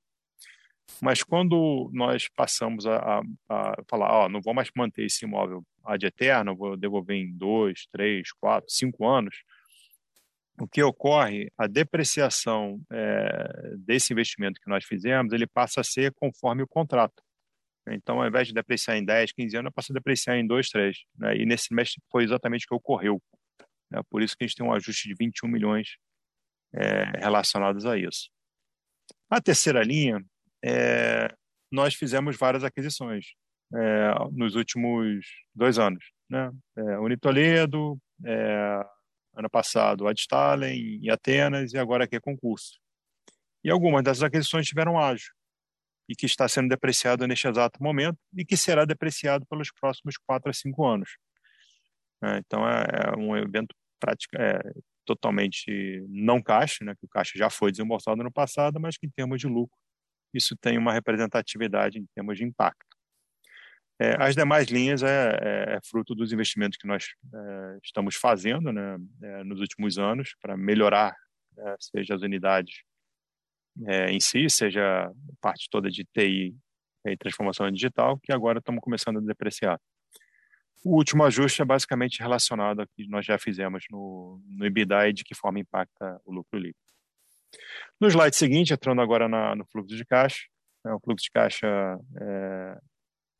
Mas quando nós passamos a, a, a falar, ó, não vou mais manter esse imóvel ad eterno, vou devolver em dois, três, quatro, cinco anos, o que ocorre, a depreciação é, desse investimento que nós fizemos, ele passa a ser conforme o contrato. Então, ao invés de depreciar em 10, 15 anos, eu passo a depreciar em 2, 3. Né? E nesse mês foi exatamente o que ocorreu. Né? Por isso que a gente tem um ajuste de 21 milhões é, relacionados a isso. A terceira linha é, nós fizemos várias aquisições é, nos últimos dois anos. Né? É, Unitoledo, é, ano passado Adstalen em Atenas e agora aqui é concurso. E algumas dessas aquisições tiveram ágio e que está sendo depreciado neste exato momento e que será depreciado pelos próximos quatro a cinco anos. É, então é, é, um evento prático, é, totalmente não caixa, né, que o caixa já foi desembolsado no passado, mas que em termos de lucro isso tem uma representatividade em termos de impacto. É, as demais linhas é, é, é, fruto dos investimentos que nós estamos fazendo né, nos últimos anos para melhorar, seja as unidades em si, seja parte toda de TI e transformação digital, que agora estamos começando a depreciar. O último ajuste é basicamente relacionado ao que nós já fizemos no, no EBITDA e de que forma impacta o lucro líquido. No slide seguinte, entrando agora na, no fluxo de caixa, né, o fluxo de caixa é,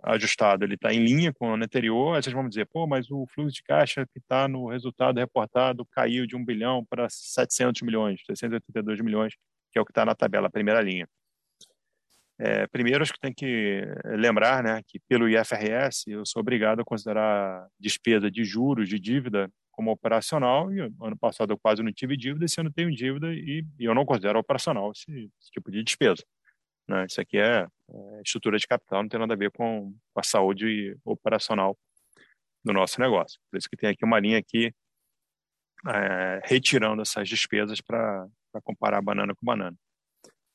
ajustado ele está em linha com o ano anterior, aí vocês vão dizer, pô, mas o fluxo de caixa que está no resultado reportado caiu de 1 bilhão para 700 milhões, 682 milhões, que é o que está na tabela, a primeira linha. É, primeiro, acho que tem que lembrar né, que, pelo IFRS, eu sou obrigado a considerar despesa de juros, de dívida, como operacional, e ano passado eu quase não tive dívida, esse ano tenho dívida e, e eu não considero operacional esse, esse tipo de despesa. Né? Isso aqui é, é, estrutura de capital, não tem nada a ver com, com a saúde operacional do nosso negócio. Por isso que tem aqui uma linha aqui é, retirando essas despesas para comparar banana com banana.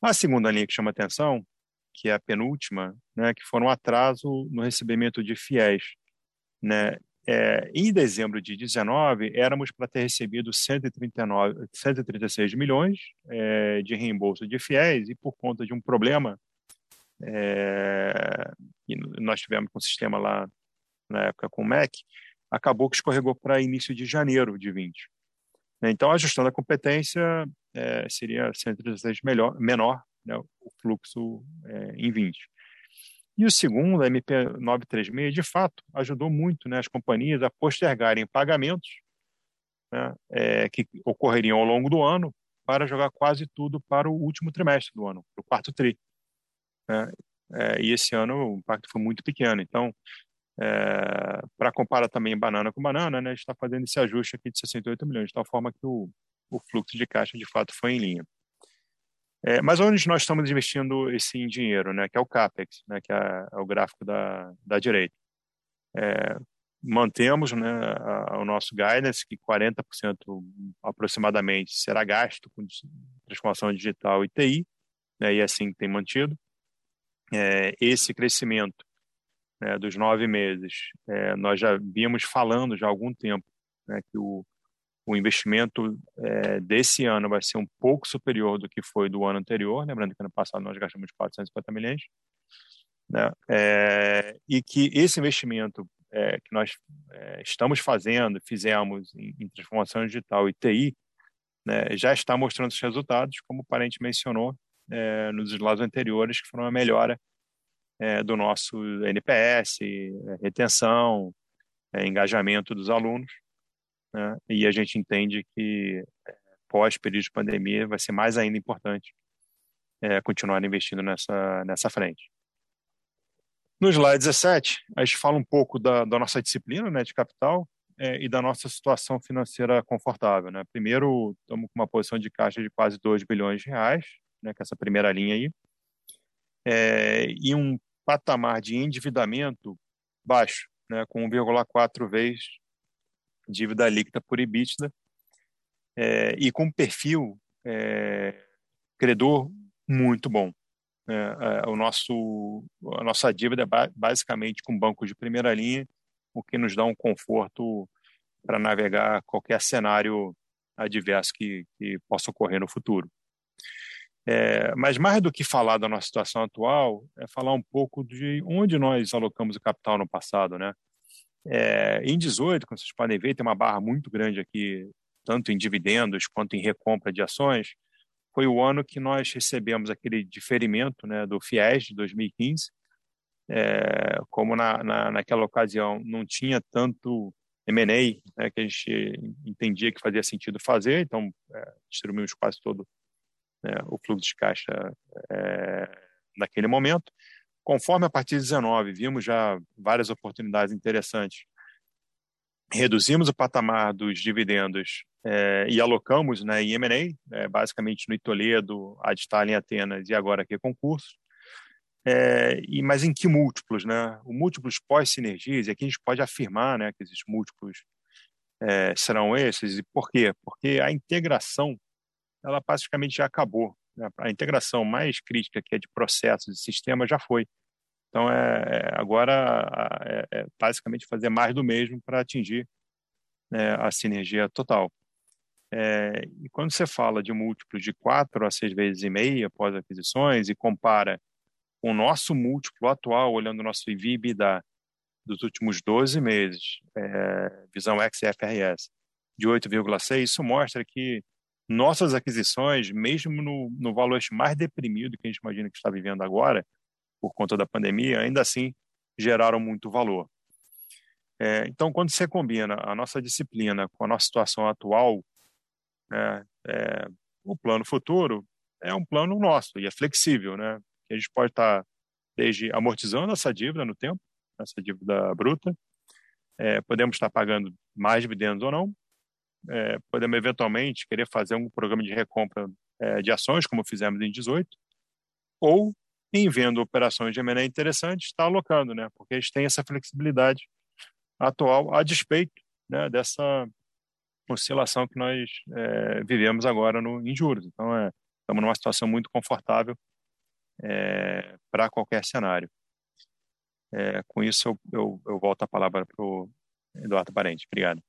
A segunda linha que chama atenção, que é a penúltima, né, que foi um atraso no recebimento de fiéis. Né? É, em dezembro de 19, éramos para ter recebido 139, 136 milhões é, de reembolso de fiéis e por conta de um problema é, que nós tivemos com o sistema lá na época com o MEC, acabou que escorregou para início de janeiro de 20. Então, a competência, é, seria 136 melhor, menor né, o fluxo é, em 20. E o segundo, a MP936, de fato, ajudou muito né, as companhias a postergarem pagamentos né, é, que ocorreriam ao longo do ano para jogar quase tudo para o último trimestre do ano, para o quarto tri. Né? É, e esse ano o impacto foi muito pequeno. Então, é, para comparar também banana com banana, né, a gente está fazendo esse ajuste aqui de 68 milhões, de tal forma que o, o fluxo de caixa de fato foi em linha. É, mas onde nós estamos investindo esse dinheiro, né, que é o CAPEX, né, que é, é o gráfico da, da direita. É, mantemos né, a, o nosso guidance, que 40% aproximadamente será gasto com transformação digital e TI, né, e assim tem mantido. É, esse crescimento né, dos nove meses, é, nós já vimos falando já há algum tempo né, que o, o investimento é, desse ano vai ser um pouco superior do que foi do ano anterior, lembrando que ano passado nós gastamos 450 milhões, né? É, e que esse investimento é, que nós estamos fazendo, fizemos em, em, transformação digital e TI, né, já está mostrando os resultados, como o parente mencionou, nos slides anteriores, que foram a melhora do nosso NPS, retenção, engajamento dos alunos. Né? E a gente entende que é, pós-período de pandemia vai ser mais ainda importante é, continuar investindo nessa, nessa frente. No slide 17, a gente fala um pouco da, da nossa disciplina né, de capital é, e da nossa situação financeira confortável. Né? Primeiro, estamos com uma posição de caixa de quase 2 bilhões de reais, né, com essa primeira linha aí, é, e um patamar de endividamento baixo, né, com 1,4 vezes dívida líquida por EBITDA, é, e com um perfil é, credor muito bom. É, é, o nosso, a nossa dívida é basicamente com bancos de primeira linha, o que nos dá um conforto para navegar qualquer cenário adverso que, que possa ocorrer no futuro. É, mas mais do que falar da nossa situação atual, é falar um pouco de onde nós alocamos o capital no passado, né? É, em 18, como vocês podem ver, tem uma barra muito grande aqui, tanto em dividendos quanto em recompra de ações foi o ano que nós recebemos aquele diferimento né, do FIES de 2015. É, como na, na, naquela ocasião não tinha tanto M&A né, que a gente entendia que fazia sentido fazer, então é, distribuímos quase todo né, o fluxo de caixa é, naquele momento. Conforme a partir de 19 vimos já várias oportunidades interessantes reduzimos o patamar dos dividendos é, e alocamos né, em M&A, é, basicamente no Itoledo, Adstal em Atenas e agora aqui concurso. É, e, mas em que múltiplos? Né? O múltiplos pós-sinergias, e aqui a gente pode afirmar né, que esses múltiplos é, serão esses. E por quê? Porque a integração ela praticamente já acabou. Né? A integração mais crítica, que é de processos e sistemas, já foi. Então, é, é agora é, é, basicamente fazer mais do mesmo para atingir né, a sinergia total. É, e quando você fala de múltiplos de 4 a 6 vezes e meia após aquisições e compara com o nosso múltiplo atual, olhando o nosso EBITDA dos últimos 12 meses, é, visão XFRS, de 8,6, isso mostra que nossas aquisições, mesmo no, no valor mais deprimido que a gente imagina que está vivendo agora, por conta da pandemia, ainda assim geraram muito valor. É, então, quando você combina a nossa disciplina com a nossa situação atual, né, é, o plano futuro é um plano nosso e é flexível, né? A gente pode estar desde amortizando essa dívida no tempo, essa dívida bruta, é, podemos estar pagando mais dividendos ou não, é, podemos eventualmente querer fazer um programa de recompra é, de ações, como fizemos em 18, ou em vendo operações de M&A interessantes, está alocando, né? Porque a gente tem essa flexibilidade atual a despeito né, dessa oscilação que nós é, vivemos agora no, em juros. Então, é, estamos numa situação muito confortável é, para qualquer cenário. É, com isso, eu, eu, eu, volto a palavra para o Eduardo Parente. Obrigado.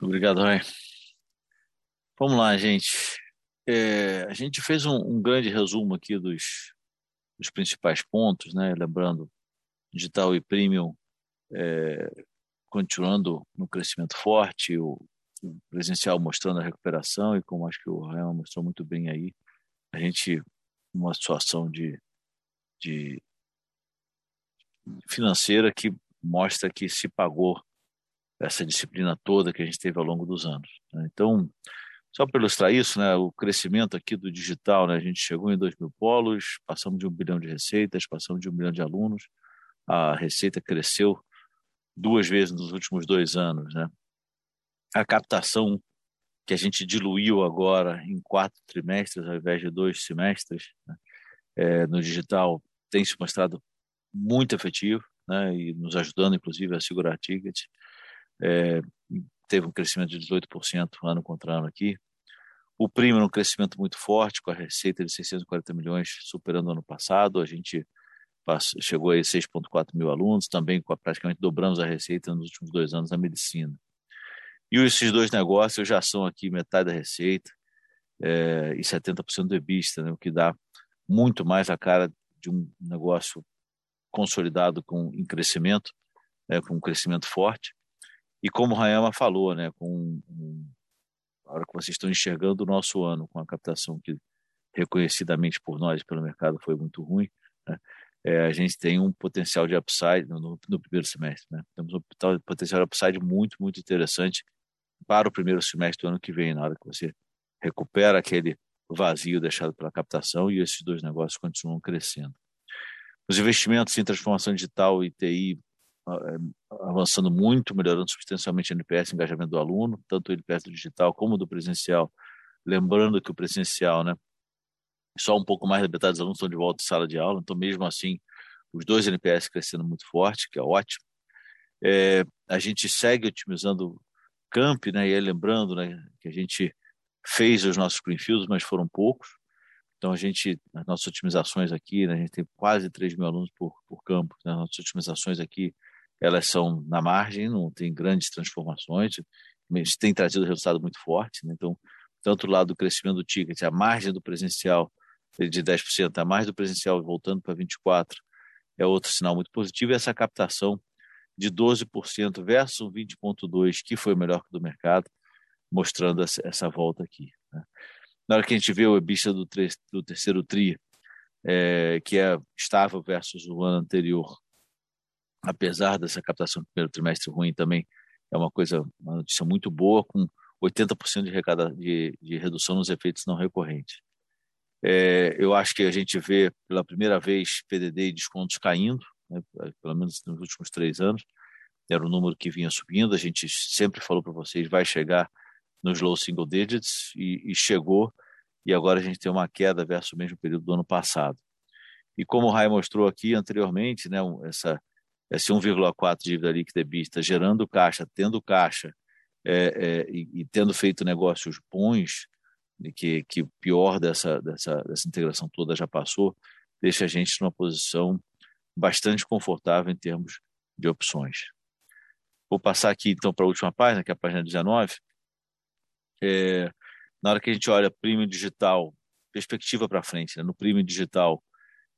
Obrigado, Ray. Vamos lá, gente. É, a gente fez um, um, grande resumo aqui dos, dos principais pontos, né? lembrando, digital e premium é, continuando no crescimento forte, o, o, presencial mostrando a recuperação e como acho que o Ryan mostrou muito bem aí, a gente uma situação de, de financeira que mostra que se pagou essa disciplina toda que a gente teve ao longo dos anos. Né? Então, só para ilustrar isso, né, o crescimento aqui do digital, né, a gente chegou em 2 mil polos, passamos de um bilhão de receitas, passamos de um bilhão de alunos, a receita cresceu duas vezes nos últimos dois anos. Né? A captação que a gente diluiu agora em quatro trimestres, ao invés de dois semestres, né, é, no digital, tem se mostrado muito efetivo né, e nos ajudando, inclusive, a segurar ticket. É, teve um crescimento de 18% ano contra ano aqui. O Primo um crescimento muito forte, com a receita de 640 milhões, superando o ano passado. A gente passou, chegou a 6,4 mil alunos, também com a, praticamente dobramos a receita nos últimos dois anos na medicina. E esses dois negócios já são aqui metade da receita é, e 70% do EBITDA, né, o que dá muito mais a cara de um negócio consolidado com em crescimento, é, com um crescimento forte. E como o Rayama falou, né, com um, a hora que vocês estão enxergando o nosso ano com a captação que reconhecidamente por nós, pelo mercado, foi muito ruim, né? é, a gente tem um potencial de upside no, no primeiro semestre. Né? Temos um potencial de upside muito, muito interessante para o primeiro semestre do ano que vem, na hora que você recupera aquele vazio deixado pela captação e esses dois negócios continuam crescendo. Os investimentos em transformação digital e TI avançando muito, melhorando substancialmente o NPS, engajamento do aluno, tanto o NPS do digital como do presencial. Lembrando que o presencial, né, só um pouco mais da metade dos alunos estão de volta à sala de aula, então mesmo assim os dois NPS crescendo muito forte, que é ótimo. É, a gente segue otimizando Camp, né, e aí lembrando né, que a gente fez os nossos greenfields, mas foram poucos. Então a gente, as nossas otimizações aqui, né, a gente tem quase 3 mil alunos por, por campo, né, as nossas otimizações aqui, elas são na margem, não tem grandes transformações, mas tem trazido resultado muito forte. Né, então, tanto o lado do crescimento do ticket, a margem do presencial de 10%, a mais do presencial voltando para 24%, é outro sinal muito positivo. E essa captação de 12% versus 20,2%, que foi melhor do mercado, mostrando essa volta aqui. Né? Na hora que a gente vê o EBITDA do, do terceiro TRI, é, que é estável versus o ano anterior, apesar dessa captação do primeiro trimestre ruim também, é uma coisa, uma notícia muito boa, com 80% de, recada, de, de redução nos efeitos não recorrentes. É, eu acho que a gente vê pela primeira vez PDD e descontos caindo, né, pelo menos nos últimos três anos. Era um número que vinha subindo. A gente sempre falou para vocês vai chegar nos low single digits e, e, chegou. E agora a gente tem uma queda versus o mesmo período do ano passado. E como o Rai mostrou aqui anteriormente, né, essa esse 1,4 de dívida líquida EBITDA gerando caixa, tendo caixa é, é, e, e, tendo feito negócios bons, que, que o pior dessa, dessa, dessa integração toda já passou, deixa a gente numa posição bastante confortável em termos de opções. Vou passar aqui então para a última página, que é a página 19. É, na hora que a gente olha premium digital, perspectiva para frente, né? no premium digital,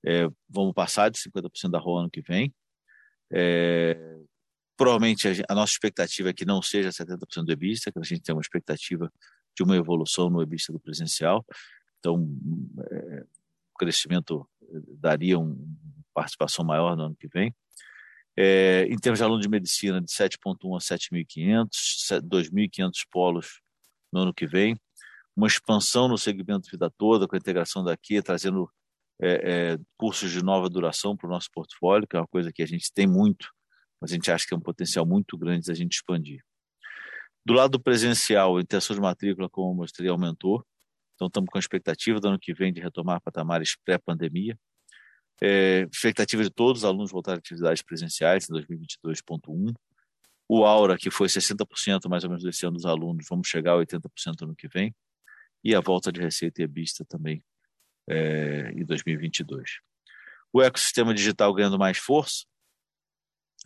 é, vamos passar de 50% da ROA ano que vem. É, provavelmente a, a, nossa expectativa é que não seja 70% do EBITDA, que a gente tem uma expectativa de uma evolução no EBITDA do presencial. Então, é, o crescimento daria uma participação maior no ano que vem. É, em termos de aluno de medicina, de 7.1 a 7.500, 2.500 polos no ano que vem. Uma expansão no segmento vida toda, com a integração daqui, trazendo é, é, cursos de nova duração para o nosso portfólio, que é uma coisa que a gente tem muito, mas a gente acha que é um potencial muito grande da gente expandir. Do lado do presencial, a intenção de matrícula, como eu mostrei, aumentou. Então, estamos com a expectativa do ano que vem de retomar patamares pré-pandemia. É, expectativa de todos os alunos voltarem a atividades presenciais em 2022.1. O Aura, que foi 60% mais ou menos desse ano dos alunos, vamos chegar a 80% no ano que vem. E a volta de receita e EBITDA também é, em 2022. O ecossistema digital ganhando mais força.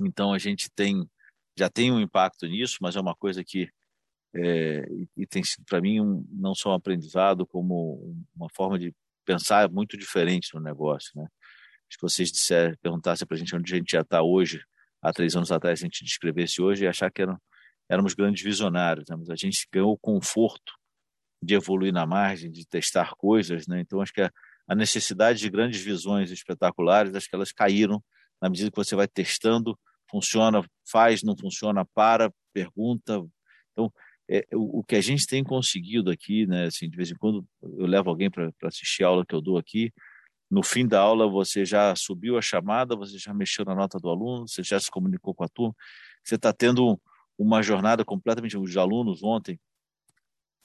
Então, a gente tem já tem um impacto nisso, mas é uma coisa que é, e tem sido para mim um, não só um aprendizado como uma forma de pensar muito diferente no negócio, né? Se vocês disser, perguntassem para a gente onde a gente já está hoje, há três anos atrás a gente descrevesse hoje e achar que eram, éramos grandes visionários, né? mas a gente ganhou conforto de evoluir na margem, de testar coisas, né? Então acho que a, a necessidade de grandes visões espetaculares, acho que elas caíram na medida que você vai testando funciona, faz, não funciona, para, pergunta. Então, é, o, o, que a gente tem conseguido aqui, né, assim, de vez em quando eu levo alguém para assistir a aula que eu dou aqui, no fim da aula você já subiu a chamada, você já mexeu na nota do aluno, você já se comunicou com a turma, você está tendo uma jornada completamente os alunos ontem.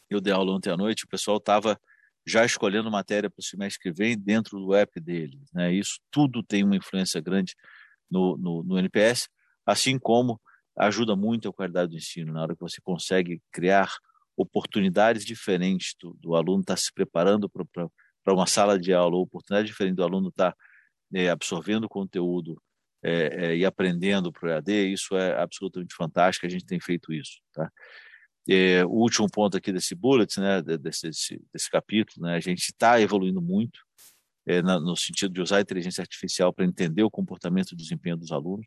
Eu dei aula ontem à noite, o pessoal estava já escolhendo matéria para o semestre que vem dentro do app deles. Né? Isso tudo tem uma influência grande no, no, no NPS assim como ajuda muito a qualidade do ensino, na hora que você consegue criar oportunidades diferentes do, do aluno estar tá se preparando para uma sala de aula, oportunidade diferente do aluno estar tá, é, absorvendo conteúdo é, é, e aprendendo para o EAD, isso é absolutamente fantástico, a gente tem feito isso. Tá? É, o último ponto aqui desse bullet, né, desse, desse, desse capítulo, né, a gente está evoluindo muito é, na, no sentido de usar a inteligência artificial para entender o comportamento e desempenho dos alunos.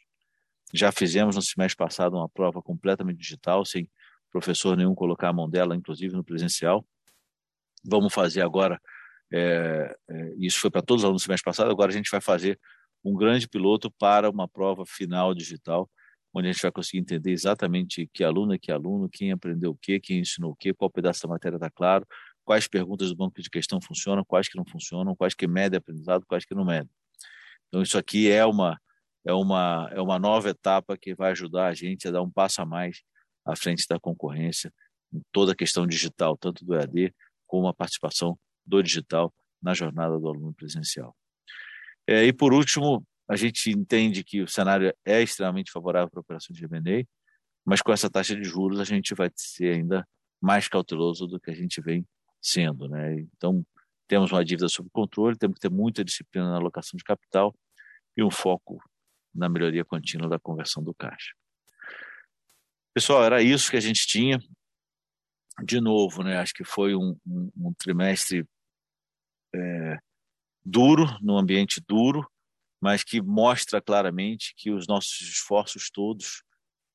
Já fizemos no semestre passado uma prova completamente digital, sem professor nenhum colocar a mão dela, inclusive no presencial. Vamos fazer agora É, é, isso foi para todos os alunos no semestre passado. Agora a gente vai fazer um grande piloto para uma prova final digital, onde a gente vai conseguir entender exatamente que aluno é que aluno, quem aprendeu o quê, quem ensinou o quê, qual pedaço da matéria está claro, quais perguntas do banco de questão funcionam, quais que não funcionam, quais que medem aprendizado, quais que não medem. Então isso aqui é uma é uma é uma nova etapa que vai ajudar a gente a dar um passo a mais à frente da concorrência em toda a questão digital, tanto do EAD como a participação do digital na jornada do aluno presencial. É, e por último, a gente entende que o cenário é extremamente favorável para a operação de M&A, mas com essa taxa de juros a gente vai ser ainda mais cauteloso do que a gente vem sendo. Né? Então, temos uma dívida sob controle, temos que ter muita disciplina na alocação de capital e um foco na melhoria contínua da conversão do caixa. Pessoal, era isso que a gente tinha. De novo, né, acho que foi um, um, um trimestre é, duro, num ambiente duro, mas que mostra claramente que os nossos esforços todos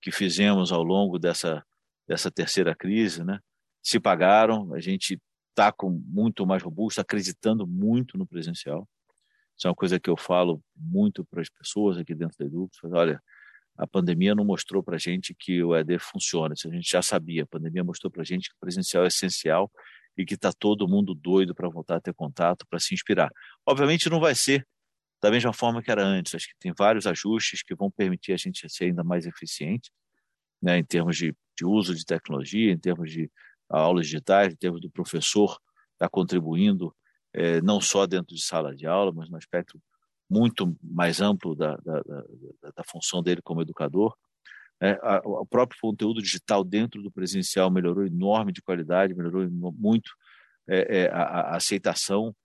que fizemos ao longo dessa, dessa terceira crise né, se pagaram. A gente está muito mais robusto, acreditando muito no presencial. Isso é uma coisa que eu falo muito para as pessoas aqui dentro da Edu. Olha, a pandemia não mostrou para a gente que o ED funciona, isso a gente já sabia. A pandemia mostrou para a gente que o presencial é essencial e que está todo mundo doido para voltar a ter contato, para se inspirar. Obviamente não vai ser da mesma forma que era antes. Acho que tem vários ajustes que vão permitir a gente ser ainda mais eficiente, né, em termos de, de uso de tecnologia, em termos de aulas digitais, em termos do professor estar tá contribuindo é, não só dentro de sala de aula, mas no aspecto muito mais amplo da, da, da, da função dele como educador. É, a, o próprio conteúdo digital dentro do presencial melhorou enorme de qualidade, melhorou muito é, a, a, aceitação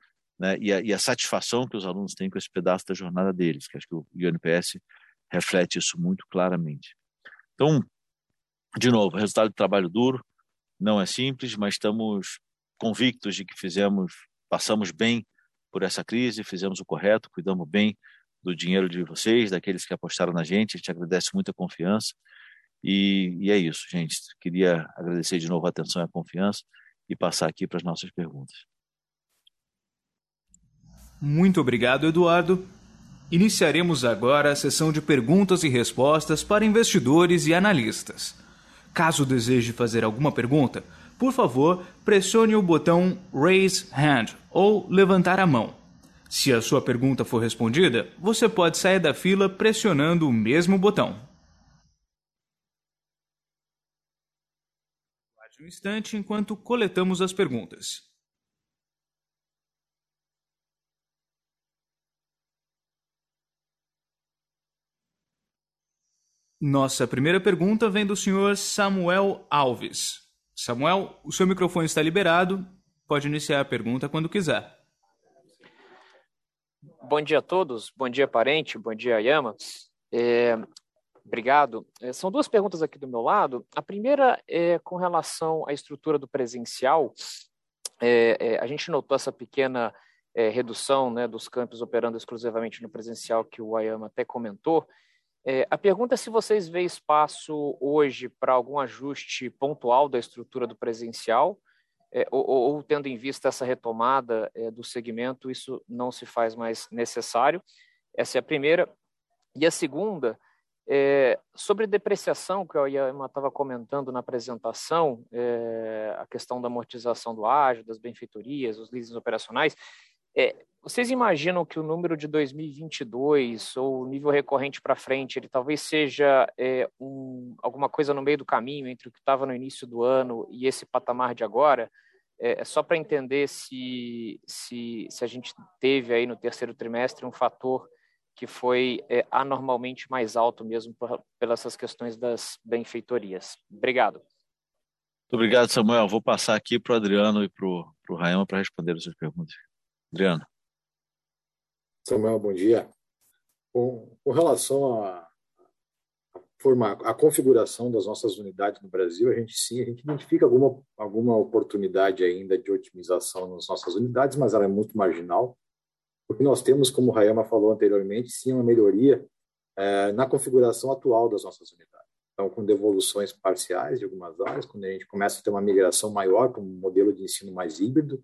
né, e, a, e, a, satisfação que os alunos têm com esse pedaço da jornada deles, que acho que o INPS reflete isso muito claramente. Então, de novo, resultado de trabalho duro, não é simples, mas estamos convictos de que fizemos, passamos bem por essa crise, fizemos o correto, cuidamos bem do dinheiro de vocês, daqueles que apostaram na gente, a gente agradece muito a confiança e, e é isso, gente. Queria agradecer de novo a atenção e a confiança e passar aqui para as nossas perguntas. Muito obrigado, Eduardo. Iniciaremos agora a sessão de perguntas e respostas para investidores e analistas. Caso deseje fazer alguma pergunta, por favor, pressione o botão Raise Hand ou levantar a mão. Se a sua pergunta for respondida, você pode sair da fila pressionando o mesmo botão. Guarde um instante enquanto coletamos as perguntas. Nossa primeira pergunta vem do senhor Samuel Alves. Samuel, o seu microfone está liberado. Pode iniciar a pergunta quando quiser. Bom dia a todos. Bom dia, parente. Bom dia, Yama. É, obrigado. É, são duas perguntas aqui do meu lado. A primeira é com relação à estrutura do presencial. É, é a gente notou essa pequena é, redução né, dos campos operando exclusivamente no presencial que o Ayama até comentou. É, a pergunta é se vocês veem espaço hoje para algum ajuste pontual da estrutura do presencial, é, ou, ou, tendo em vista essa retomada é, do segmento, isso não se faz mais necessário. Essa é a primeira. E a segunda, é, sobre depreciação, que eu estava comentando na apresentação, é, a questão da amortização do ágio, das benfeitorias, os leasings operacionais, é, vocês imaginam que o número de 2022 ou o nível recorrente para frente, ele talvez seja é, um, alguma coisa no meio do caminho entre o que estava no início do ano e esse patamar de agora? É, é só para entender se, se, se a gente teve aí no terceiro trimestre um fator que foi é, anormalmente mais alto mesmo pelas essas questões das benfeitorias. Obrigado. Muito obrigado, Samuel. Vou passar aqui para o Adriano e para o Raema para responder as suas perguntas. Adriano. Samuel, bom dia. Com, com relação à forma, a configuração das nossas unidades no Brasil, a gente sim, a gente identifica alguma, alguma oportunidade ainda de otimização nas nossas unidades, mas ela é muito marginal. Porque nós temos, como o Rayama falou anteriormente, sim uma melhoria é, na configuração atual das nossas unidades. Então, com devoluções parciais de algumas áreas, quando a gente começa a ter uma migração maior para um modelo de ensino mais híbrido,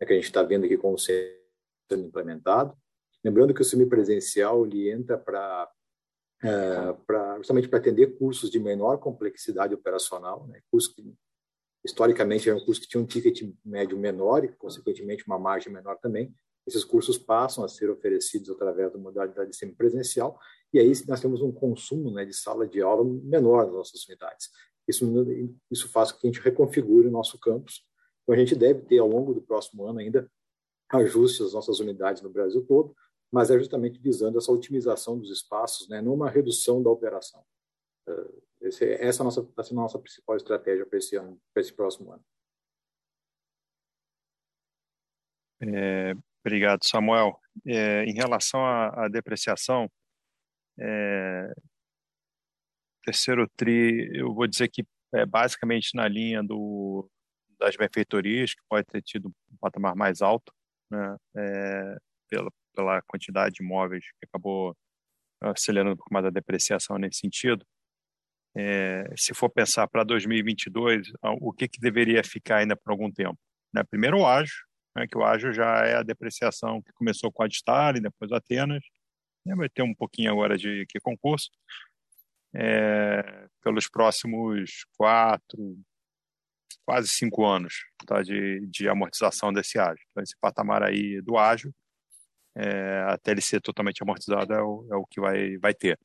né, que a gente está vendo aqui como sendo implementado. Lembrando que o semipresencial ele entra para é, justamente para atender cursos de menor complexidade operacional, né, cursos que historicamente eram cursos que tinham um ticket médio menor e, consequentemente, uma margem menor também. Esses cursos passam a ser oferecidos através da modalidade semipresencial e aí nós temos um consumo né, de sala de aula menor nas nossas unidades. Isso, isso faz com que a gente reconfigure o nosso campus. Então, a gente deve ter, ao longo do próximo ano ainda, ajustes às nossas unidades no Brasil todo, mas é justamente visando essa otimização dos espaços, né, não uma redução da operação. Eh, esse, essa é a nossa, a nossa principal estratégia para esse ano, para esse próximo ano. É, obrigado, Samuel. É, em relação à, à depreciação, é, terceiro tri, eu vou dizer que é basicamente na linha do, das benfeitorias, que pode ter tido um patamar mais alto, né, é, pela, pela quantidade de imóveis que acabou acelerando um pouco mais a depreciação nesse sentido. É, se for pensar para 2022, o que, que deveria ficar ainda por algum tempo? Né? Primeiro o ágio, né, que o ágio já é a depreciação que começou com a Adstare, depois Atenas, né, vai ter um pouquinho agora de que concurso, é, pelos próximos quatro, quase cinco anos tá, de, de amortização desse ágio. Então, esse patamar aí do ágio, é, até ele ser totalmente amortizado, é o, é o que vai, vai ter.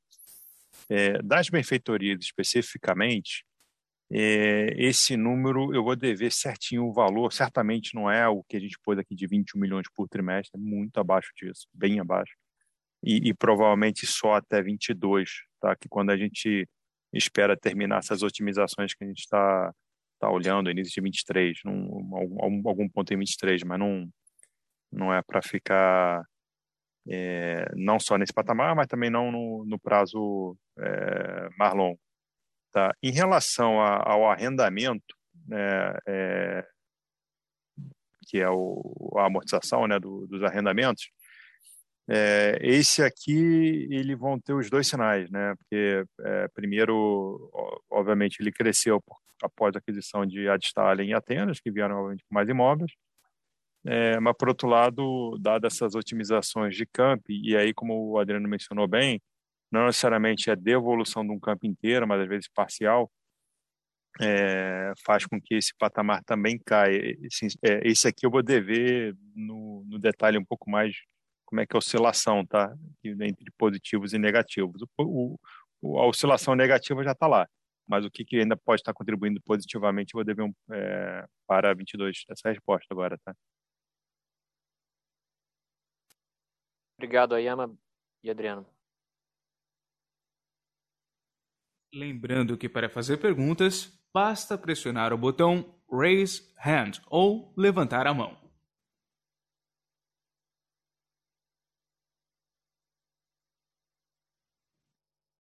É, das benfeitorias especificamente, é, esse número eu vou dever certinho o valor, certamente não é o que a gente pôs aqui de 21 milhões por trimestre, é muito abaixo disso, bem abaixo, e, e provavelmente só até 22, tá? que quando a gente espera terminar essas otimizações que a gente está tá olhando, início de 23, num, algum, algum ponto em 23, mas não, não é para ficar é, não só nesse patamar, mas também não no, no prazo é, mais longo. Tá? Em relação a, ao arrendamento, né, é, que é o, a amortização né, do, dos arrendamentos, é, esse aqui ele vão ter os dois sinais, né? Porque é, primeiro, obviamente, ele cresceu após a aquisição de Adstal em Atenas, que vieram obviamente, com mais imóveis, é, mas, por outro lado, dadas essas otimizações de camp, e aí, como o Adriano mencionou bem, não necessariamente é devolução de um campo inteiro, mas às vezes parcial, é, faz com que esse patamar também caia. Esse, é, esse aqui eu vou dever no, no, detalhe um pouco mais como é que é a oscilação, tá? Entre positivos e negativos. O, o, a oscilação negativa já está lá, mas o que, que, ainda pode estar contribuindo positivamente eu vou dever um, é, para 22 essa resposta agora, tá? Obrigado, Ayama e Adriano. Lembrando que para fazer perguntas, basta pressionar o botão Raise Hand ou levantar a mão.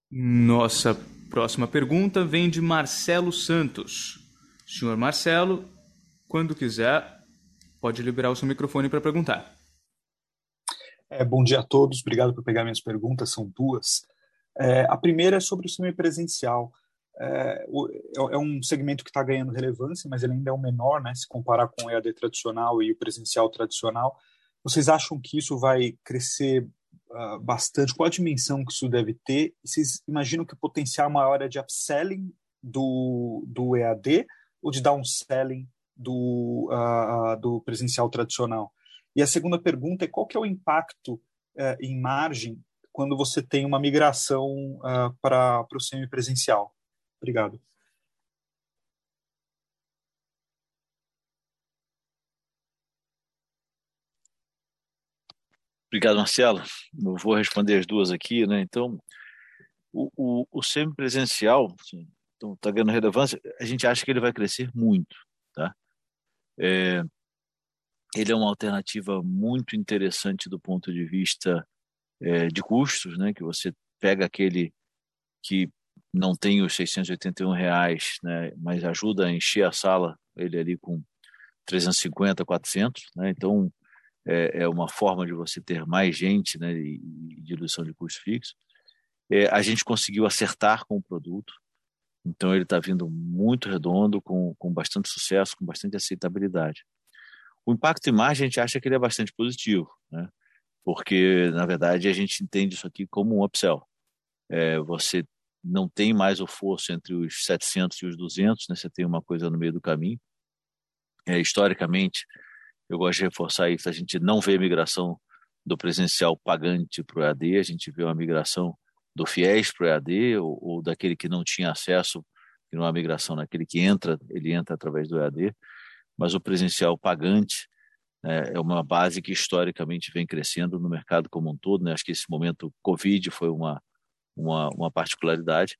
Nossa próxima pergunta vem de Marcelo Santos. Senhor Marcelo, quando quiser, pode liberar o seu microfone para perguntar. É, bom dia a todos, obrigado por pegar minhas perguntas, são duas. É, a primeira é sobre o semipresencial. É, é, é um segmento que está ganhando relevância, mas ele ainda é o menor, né, se comparar com o EAD tradicional e o presencial tradicional. Vocês acham que isso vai crescer uh, bastante? Qual a dimensão que isso deve ter? Vocês imaginam que o potencial maior é de upselling do, do EAD ou de downselling do, uh, do presencial tradicional? E a segunda pergunta é qual que é o impacto eh, em margem quando você tem uma migração uh, para o semipresencial? Obrigado. Obrigado, Marcelo. Eu vou responder as duas aqui, né? Então, o, o, o semipresencial está então, tá ganhando relevância. A gente acha que ele vai crescer muito, tá? É, ele é uma alternativa muito interessante do ponto de vista é, de custos, né? Que você pega aquele que não tem os 681 reais, né? Mas ajuda a encher a sala, ele ali com 350, 400, né? Então é, é uma forma de você ter mais gente, né? E, e diluição de custo fixo. É, a gente conseguiu acertar com o produto, então ele está vindo muito redondo, com, com bastante sucesso, com bastante aceitabilidade. O impacto em margem a gente acha que ele é bastante positivo, né? porque, na verdade, a gente entende isso aqui como um upsell. É, você não tem mais o fosso entre os 700 e os 200, né? você tem uma coisa no meio do caminho. É, historicamente, eu gosto de reforçar isso, a gente não vê migração do presencial pagante para o EAD, a gente vê uma migração do FIES para o EAD, ou, ou, daquele que não tinha acesso, que não uma migração naquele que entra, ele entra através do EAD, mas o presencial pagante né, é uma base que historicamente vem crescendo no mercado como um todo, né? acho que esse momento Covid foi uma, uma, uma particularidade,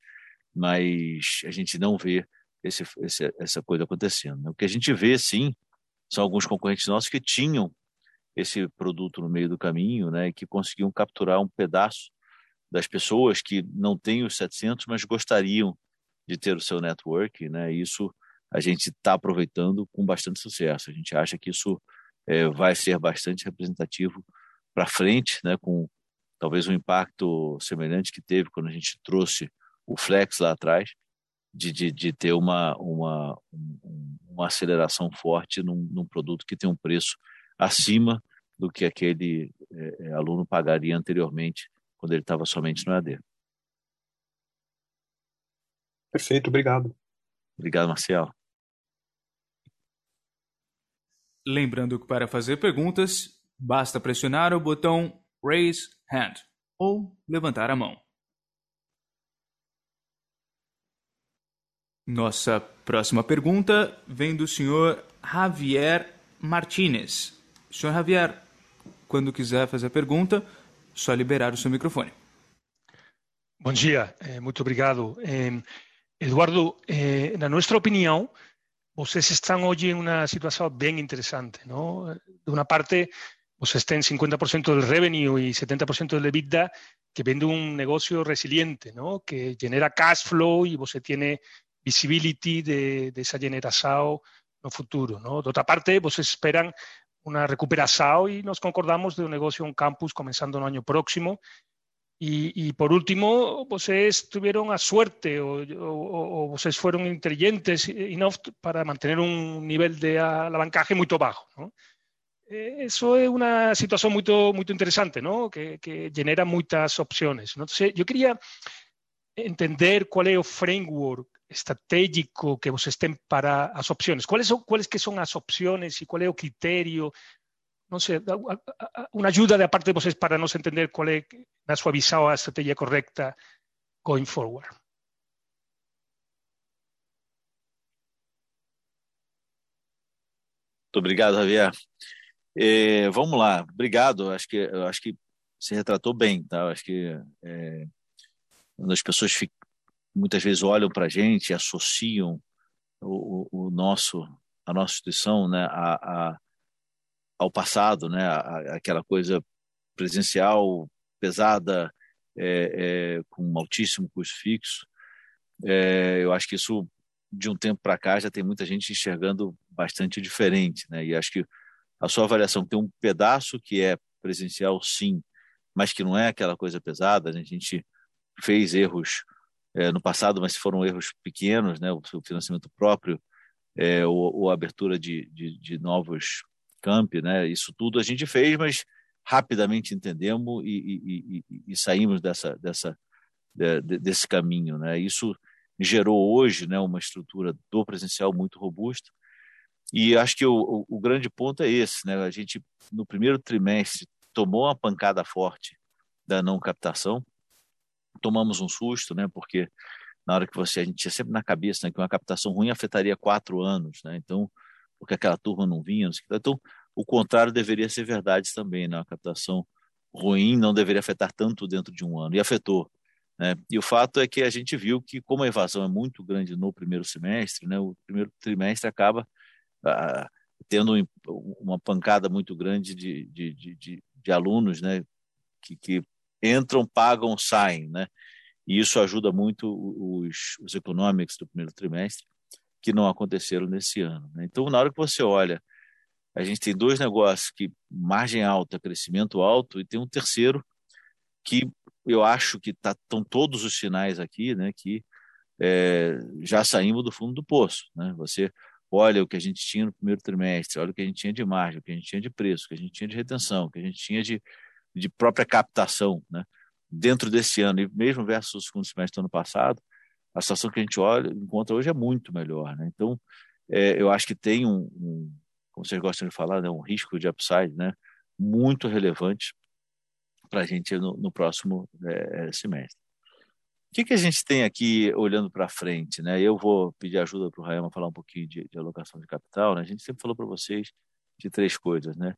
mas a gente não vê esse, esse, essa coisa acontecendo. Né? O que a gente vê, sim, são alguns concorrentes nossos que tinham esse produto no meio do caminho, né, que conseguiam capturar um pedaço das pessoas que não têm os 700, mas gostariam de ter o seu network, né? Isso a gente está aproveitando com bastante sucesso. A gente acha que isso é, vai ser bastante representativo para frente, né? Com talvez um impacto semelhante que teve quando a gente trouxe o Flex lá atrás, de, de, de ter uma, uma, uma aceleração forte num, num, produto que tem um preço acima do que aquele é, é aluno pagaria anteriormente, quando ele estava somente no AD. Perfeito, obrigado. Obrigado, Marcelo. Lembrando que para fazer perguntas, basta pressionar o botão Raise Hand ou levantar a mão. Nossa próxima pergunta vem do senhor Javier Martinez. Senhor Javier, quando quiser fazer a pergunta, só liberar o seu microfone. Bom dia, eh, muito obrigado. Eh, Eduardo, eh, na nossa opinião, vocês estão hoje em uma situação bem interessante. Não? De uma parte, vocês têm 50% do revenue e 70% do EBITDA que vem de um negócio resiliente, ¿no? que genera cash flow e você tem visibility de, de esa generación no futuro. ¿no? De outra parte, vos esperan unha recuperación e nos concordamos de un negocio un campus comenzando no año próximo E, e, por último, vocês tiveron a suerte ou, ou, ou vocês foron inteligentes enough para mantener un nivel de alavancaje moito bajo. ¿no? Eso é unha situación moito, moito interesante, ¿no? que, que genera moitas opciones. ¿no? Entonces, yo quería entender cuál é o framework estratégico que vocês têm para as opções? Quais são, quais que são as opções e qual é o critério? Não sei, uma ajuda da parte de vocês para nós entender qual é, na sua visão, a estratégia correta going forward. Muito obrigado, Javier. É, vamos lá, obrigado. Acho que acho que se retratou bem, tá? Acho que é, quando as pessoas muitas vezes olham para a gente associam o, o, nosso a nossa instituição né a, a, ao passado né? Aquela coisa presencial pesada é, é, com um altíssimo custo fixo. É, eu acho que isso de um tempo para cá já tem muita gente enxergando bastante diferente né? E acho que a sua avaliação tem um pedaço que é presencial sim mas que não é aquela coisa pesada né? a gente fez erros é, no passado, mas foram erros pequenos, né, o, financiamento próprio, é, ou, ou, a abertura de, de, de, novos campi, né, isso tudo a gente fez, mas rapidamente entendemos e, e, e, e saímos dessa, dessa, de, desse caminho. Né, isso gerou hoje né, uma estrutura do presencial muito robusta, e acho que o, o, o grande ponto é esse, né, a gente no primeiro trimestre tomou uma pancada forte da não captação, tomamos um susto, né? Porque na hora que você a gente tinha sempre na cabeça né, que uma captação ruim afetaria quatro anos, né? Então, porque aquela turma não vinha, não então o contrário deveria ser verdade também, né? A captação ruim não deveria afetar tanto dentro de um ano e afetou. Né? E o fato é que a gente viu que como a evasão é muito grande no primeiro semestre, né? O primeiro trimestre acaba ah, tendo uma pancada muito grande de, de, de, de, de alunos, né? Que, que entram, pagam, saem, né? E isso ajuda muito os, os economics do primeiro trimestre, que não aconteceram nesse ano. Né? Então, na hora que você olha, a gente tem dois negócios que margem alta, crescimento alto, e tem um terceiro que eu acho que estão tá, todos os sinais aqui, né? Que é, já saímos do fundo do poço, né? Você olha o que a gente tinha no primeiro trimestre, olha o que a gente tinha de margem, o que a gente tinha de preço, o que a gente tinha de retenção, o que a gente tinha de, de própria captação, né? dentro desse ano, e mesmo versus o segundo semestre do ano passado, a situação que a gente olha, encontra hoje é muito melhor. Né? Então, é, eu acho que tem um, um, como vocês gostam de falar, né, um risco de upside né, muito relevante para a gente no, no próximo é, semestre. O que, que a gente tem aqui olhando para frente? Né? Eu vou pedir ajuda para o Rayama falar um pouquinho de, de, alocação de capital. Né? A gente sempre falou para vocês de três coisas, né?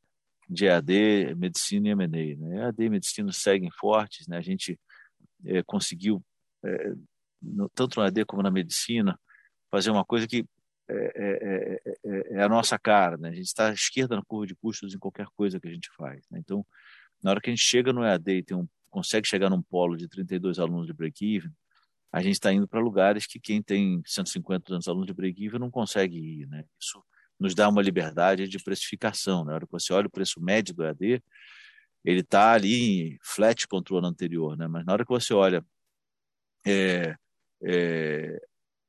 de EAD, medicina e M&A. Né? EAD e medicina seguem fortes. Né? A gente é, conseguiu, é, no, tanto no EAD como na medicina, fazer uma coisa que é, é, é a nossa cara. Né? A gente está à esquerda na curva de custos em qualquer coisa que a gente faz. Né? Então, na hora que a gente chega no EAD e tem um consegue chegar num polo de 32 alunos de break-even, a gente está indo para lugares que quem tem 150, 200 alunos de break-even não consegue ir. Né? Isso nos dá uma liberdade de precificação. Né? Na hora que você olha o preço médio do EAD, ele está ali flat contra o ano anterior. Né? Mas na hora que você olha é, é,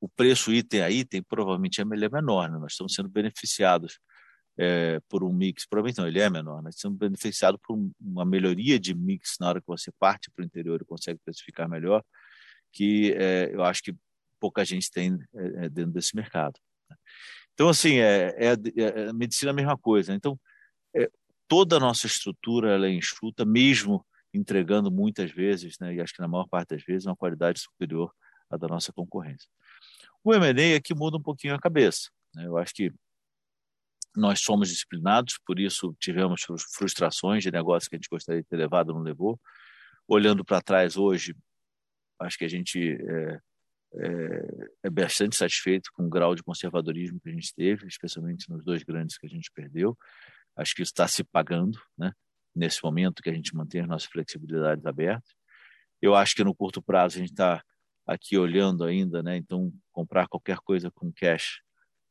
o preço item a item, provavelmente é menor. Né? Nós estamos sendo beneficiados é, por um mix, provavelmente não, ele é menor, mas sendo beneficiado por uma melhoria de mix na hora que você parte para o interior e consegue precificar melhor, que é, eu acho que pouca gente tem é, é dentro desse mercado. Né? Então, assim, é, é, é, a medicina é a mesma coisa. Então, toda a nossa estrutura ela é enxuta, mesmo entregando muitas vezes, né, e acho que na maior parte das vezes, uma qualidade superior à da nossa concorrência. O M&A aqui muda um pouquinho a cabeça. Né? Eu acho que nós somos disciplinados, por isso tivemos frustrações de negócios que a gente gostaria de ter levado, não levou. Olhando para trás hoje, acho que a gente é, é, é, bastante satisfeito com o grau de conservadorismo que a gente teve, especialmente nos dois grandes que a gente perdeu. Acho que isso está se pagando, né? nesse momento que a gente mantém as nossas flexibilidades abertas. Eu acho que no curto prazo a gente está aqui olhando ainda, né? então comprar qualquer coisa com cash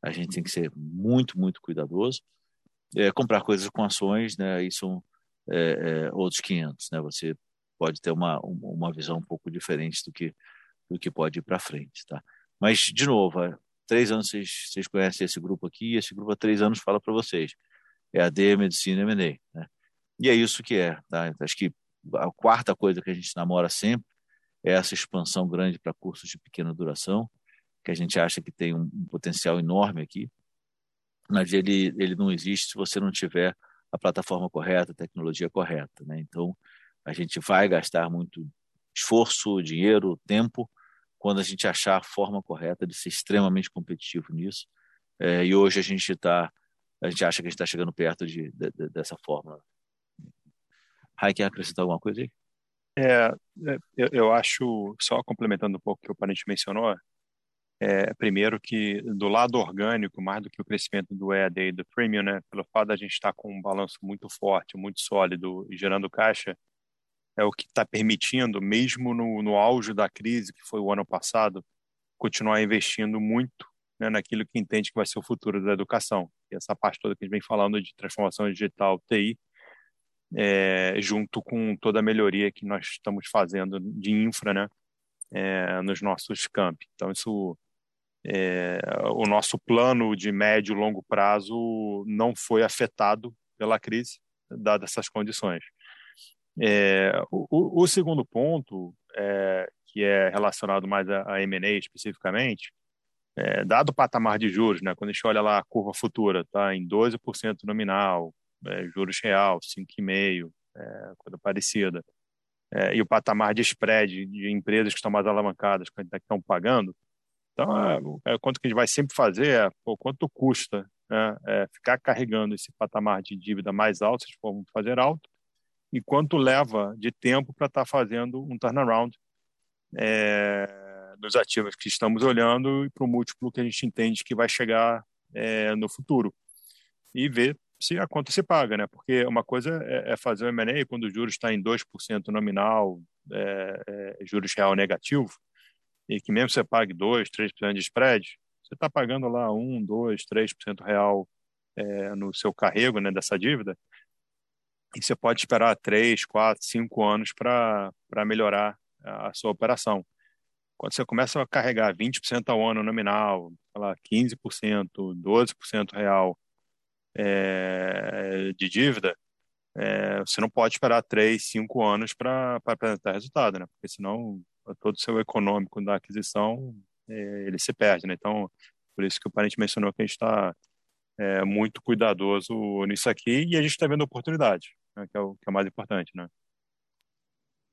a gente tem que ser muito, muito cuidadoso. É, comprar coisas com ações, né, aí são é, é, outros 500, né, você pode ter uma, uma visão um pouco diferente do que, do que pode ir para frente, tá? Mas, de novo, há três anos vocês, vocês conhecem esse grupo aqui, esse grupo há três anos fala para vocês, é a D, Medicina e M&A, né? E é isso que é, tá? Acho que a quarta coisa que a gente namora sempre essa expansão grande para cursos de pequena duração, que a gente acha que tem um, um potencial enorme aqui, mas ele, ele não existe se você não tiver a plataforma correta, a tecnologia correta. Né? Então, a gente vai gastar muito esforço, dinheiro, tempo, quando a gente achar a forma correta de ser extremamente competitivo nisso. É, e hoje a gente está, a gente acha que a gente está chegando perto de, de, de, dessa forma. Rai, quer acrescentar alguma coisa aí? É, é eu, eu acho, só complementando um pouco o que o Parente mencionou, é, primeiro que do lado orgânico, mais do que o crescimento do EAD e do Premium, né, pelo fato da gente estar com um balanço muito forte, muito sólido e gerando caixa, é o que está permitindo, mesmo no, no auge da crise, que foi o ano passado, continuar investindo muito né, naquilo que entende que vai ser o futuro da educação. E essa parte toda que a gente vem falando de transformação digital, TI, é, junto com toda a melhoria que nós estamos fazendo de infra né, é, nos nossos campi. Então, isso é, o nosso plano de médio e longo prazo não foi afetado pela crise, dadas essas condições. É, o, o, segundo ponto, é, que é relacionado mais a, a M&A especificamente, é, dado o patamar de juros, né, quando a gente olha lá a curva futura, tá em 12% nominal, é, juros real, 5,5%, é, coisa parecida, é, e o patamar de spread de empresas que estão mais alavancadas, que estão pagando, então, é, é, quanto que a gente vai sempre fazer é pô, quanto custa né, é, ficar carregando esse patamar de dívida mais alto, se for fazer alto, e quanto leva de tempo para estar tá fazendo um turnaround é, dos ativos que estamos olhando e para o múltiplo que a gente entende que vai chegar é, no futuro. E ver se a conta se paga, né? Porque uma coisa é, é fazer o M&A quando o juros está em 2% nominal, é, é, juros real negativo, e que mesmo você pague 2%, 3% de spread, você está pagando lá 1, 2, 3% real é, no seu carrego né, dessa dívida, e você pode esperar 3, 4, 5 anos para melhorar a sua operação. quando você começa a carregar 20% ao ano nominal, lá, 15%, 12% real é, de dívida, é, você não pode esperar 3, 5 anos para apresentar resultado, né? Porque senão todo o seu econômico da aquisição é, ele se perde, né? Então, por isso que o parente mencionou que a gente está é, muito cuidadoso nisso aqui e a gente está vendo oportunidade, né? que, é o, que é o mais importante, né?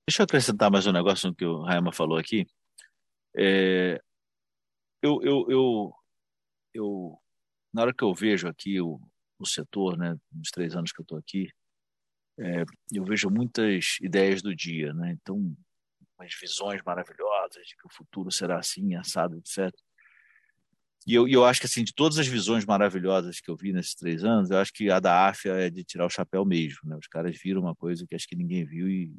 Deixa eu acrescentar mais um negócio no que o Raima falou aqui. É, eu, eu, eu, eu, na hora que eu vejo aqui o, o setor, né, nos três anos que eu estou aqui, é, eu vejo muitas ideias do dia, né? Então, umas visões maravilhosas de que o futuro será assim, assado, etc. E eu, eu acho que, assim, de todas as visões maravilhosas que eu vi nesses três anos, eu acho que a da AFIA é de tirar o chapéu mesmo, né? Os caras viram uma coisa que acho que ninguém viu e,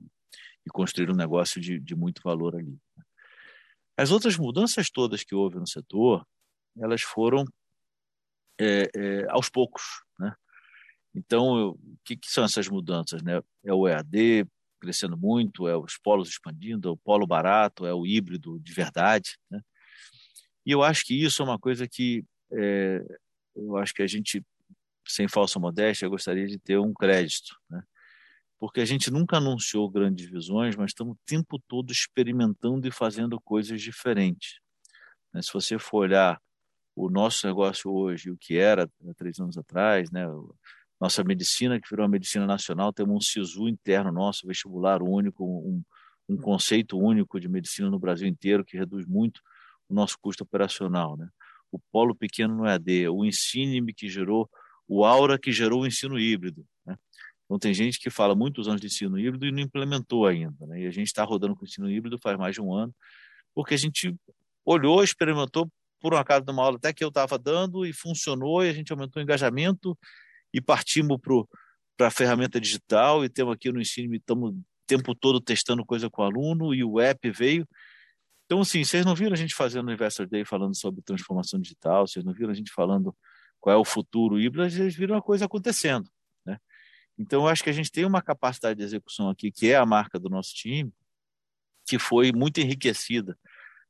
e construíram um negócio de, de muito valor ali. Né? As outras mudanças todas que houve no setor, elas foram é, é, aos poucos, Então, o que, que, são essas mudanças? Né? É o EAD crescendo muito, é os polos expandindo, é o polo barato, é o híbrido de verdade. Né? E eu acho que isso é uma coisa que é, eu acho que a gente, sem falsa modéstia, gostaria de ter um crédito. Né? Porque a gente nunca anunciou grandes visões, mas estamos o tempo todo experimentando e fazendo coisas diferentes. Né? Se você for olhar o nosso negócio hoje, o que era há três anos atrás, né? Nossa medicina, que virou uma medicina nacional, temos um SISU interno nosso, vestibular único, um, um conceito único de medicina no Brasil inteiro, que reduz muito o nosso custo operacional. Né? O polo pequeno no EAD, o Ensine que gerou, o Aura que gerou o ensino híbrido. Né? Então, tem gente que fala muitos anos de ensino híbrido e não implementou ainda. Né? E a gente está rodando com o ensino híbrido faz mais de um ano, porque a gente olhou, experimentou, por um acaso, numa aula até que eu estava dando e funcionou, e a gente aumentou o engajamento e partimos para a ferramenta digital e temos aqui no ensino, estamos o tempo todo testando coisa com o aluno e o app veio. Então, assim, vocês não viram a gente fazendo no Investor Day falando sobre transformação digital, vocês não viram a gente falando qual é o futuro híbrido, vocês viram a coisa acontecendo. Né? Então, eu acho que a gente tem uma capacidade de execução aqui, que é a marca do nosso time, que foi muito enriquecida.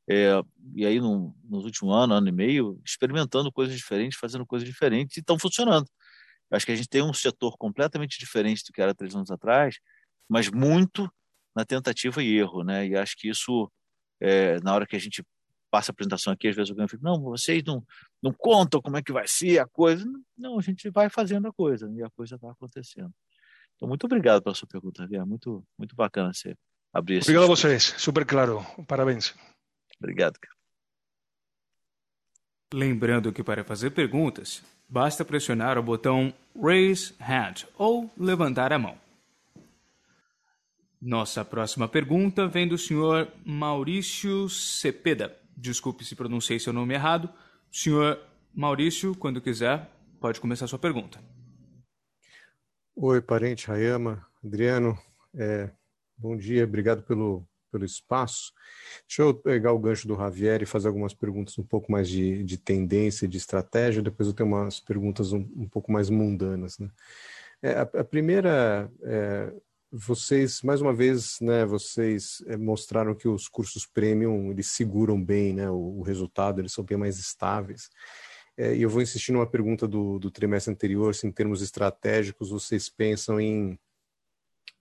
É, e aí, no, nos últimos anos, ano e meio, experimentando coisas diferentes, fazendo coisas diferentes, e estão funcionando. Eu acho que a gente tem um setor completamente diferente do que era três anos atrás, mas muito na tentativa e erro, né? E acho que isso, é, na hora que a gente passa a apresentação aqui, às vezes alguém fica, não, vocês não, não contam como é que vai ser a coisa. Não, a gente vai fazendo a coisa e a coisa está acontecendo. Então, muito obrigado pela sua pergunta, Javier. Muito, muito bacana você abrir. Obrigado a vocês, super claro. Parabéns. Obrigado. Lembrando que para fazer perguntas, basta pressionar o botão Raise Hand ou levantar a mão. Nossa próxima pergunta vem do senhor Maurício Cepeda. Desculpe se pronunciei seu nome errado. Senhor Maurício, quando quiser, pode começar sua pergunta. Oi, parente Rayama, Adriano. É, bom dia, obrigado pelo, pelo espaço. Deixa eu pegar o gancho do Javier e fazer algumas perguntas um pouco mais de, de tendência, de estratégia, depois eu tenho umas perguntas um, um pouco mais mundanas. Né? É, a, a, primeira, é, vocês, mais uma vez, né, vocês é, mostraram que os cursos premium, eles seguram bem né, o, o resultado, eles são bem mais estáveis. É, e eu vou insistir numa pergunta do, do trimestre anterior, se em termos estratégicos vocês pensam em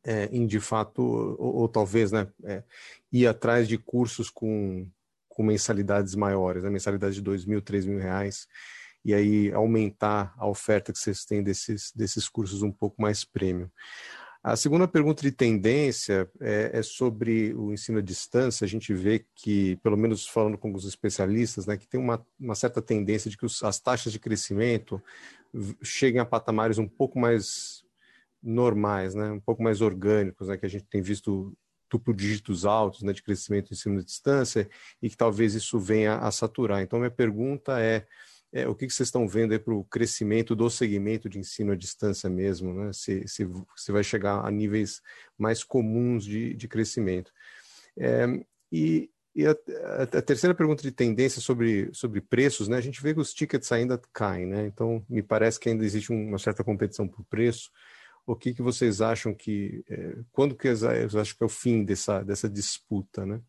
é, em de fato, ou, ou talvez, né, é, ir atrás de cursos com, com mensalidades maiores, né, mensalidade de dois mil, três mil reais, e aí aumentar a oferta que vocês têm desses, desses cursos um pouco mais premium. A segunda pergunta de tendência é, é, sobre o ensino à distância. A gente vê que, pelo menos falando com os especialistas, né, que tem uma, uma certa tendência de que os, as taxas de crescimento cheguem a patamares um pouco mais normais, né, um pouco mais orgânicos, né, que a gente tem visto duplo dígitos altos né, de crescimento em ensino à distância e que talvez isso venha a saturar. Então, minha pergunta é, é o que, que vocês estão vendo para o crescimento do segmento de ensino à distância mesmo, né? se, se, se vai chegar a níveis mais comuns de, de crescimento. É, e, e a, a, terceira pergunta de tendência sobre, sobre preços, né? A gente vê que os tickets ainda caem, né? Então, me parece que ainda existe uma certa competição por preço o que, que vocês acham que é, quando que vocês acham que é o fim dessa dessa disputa, né?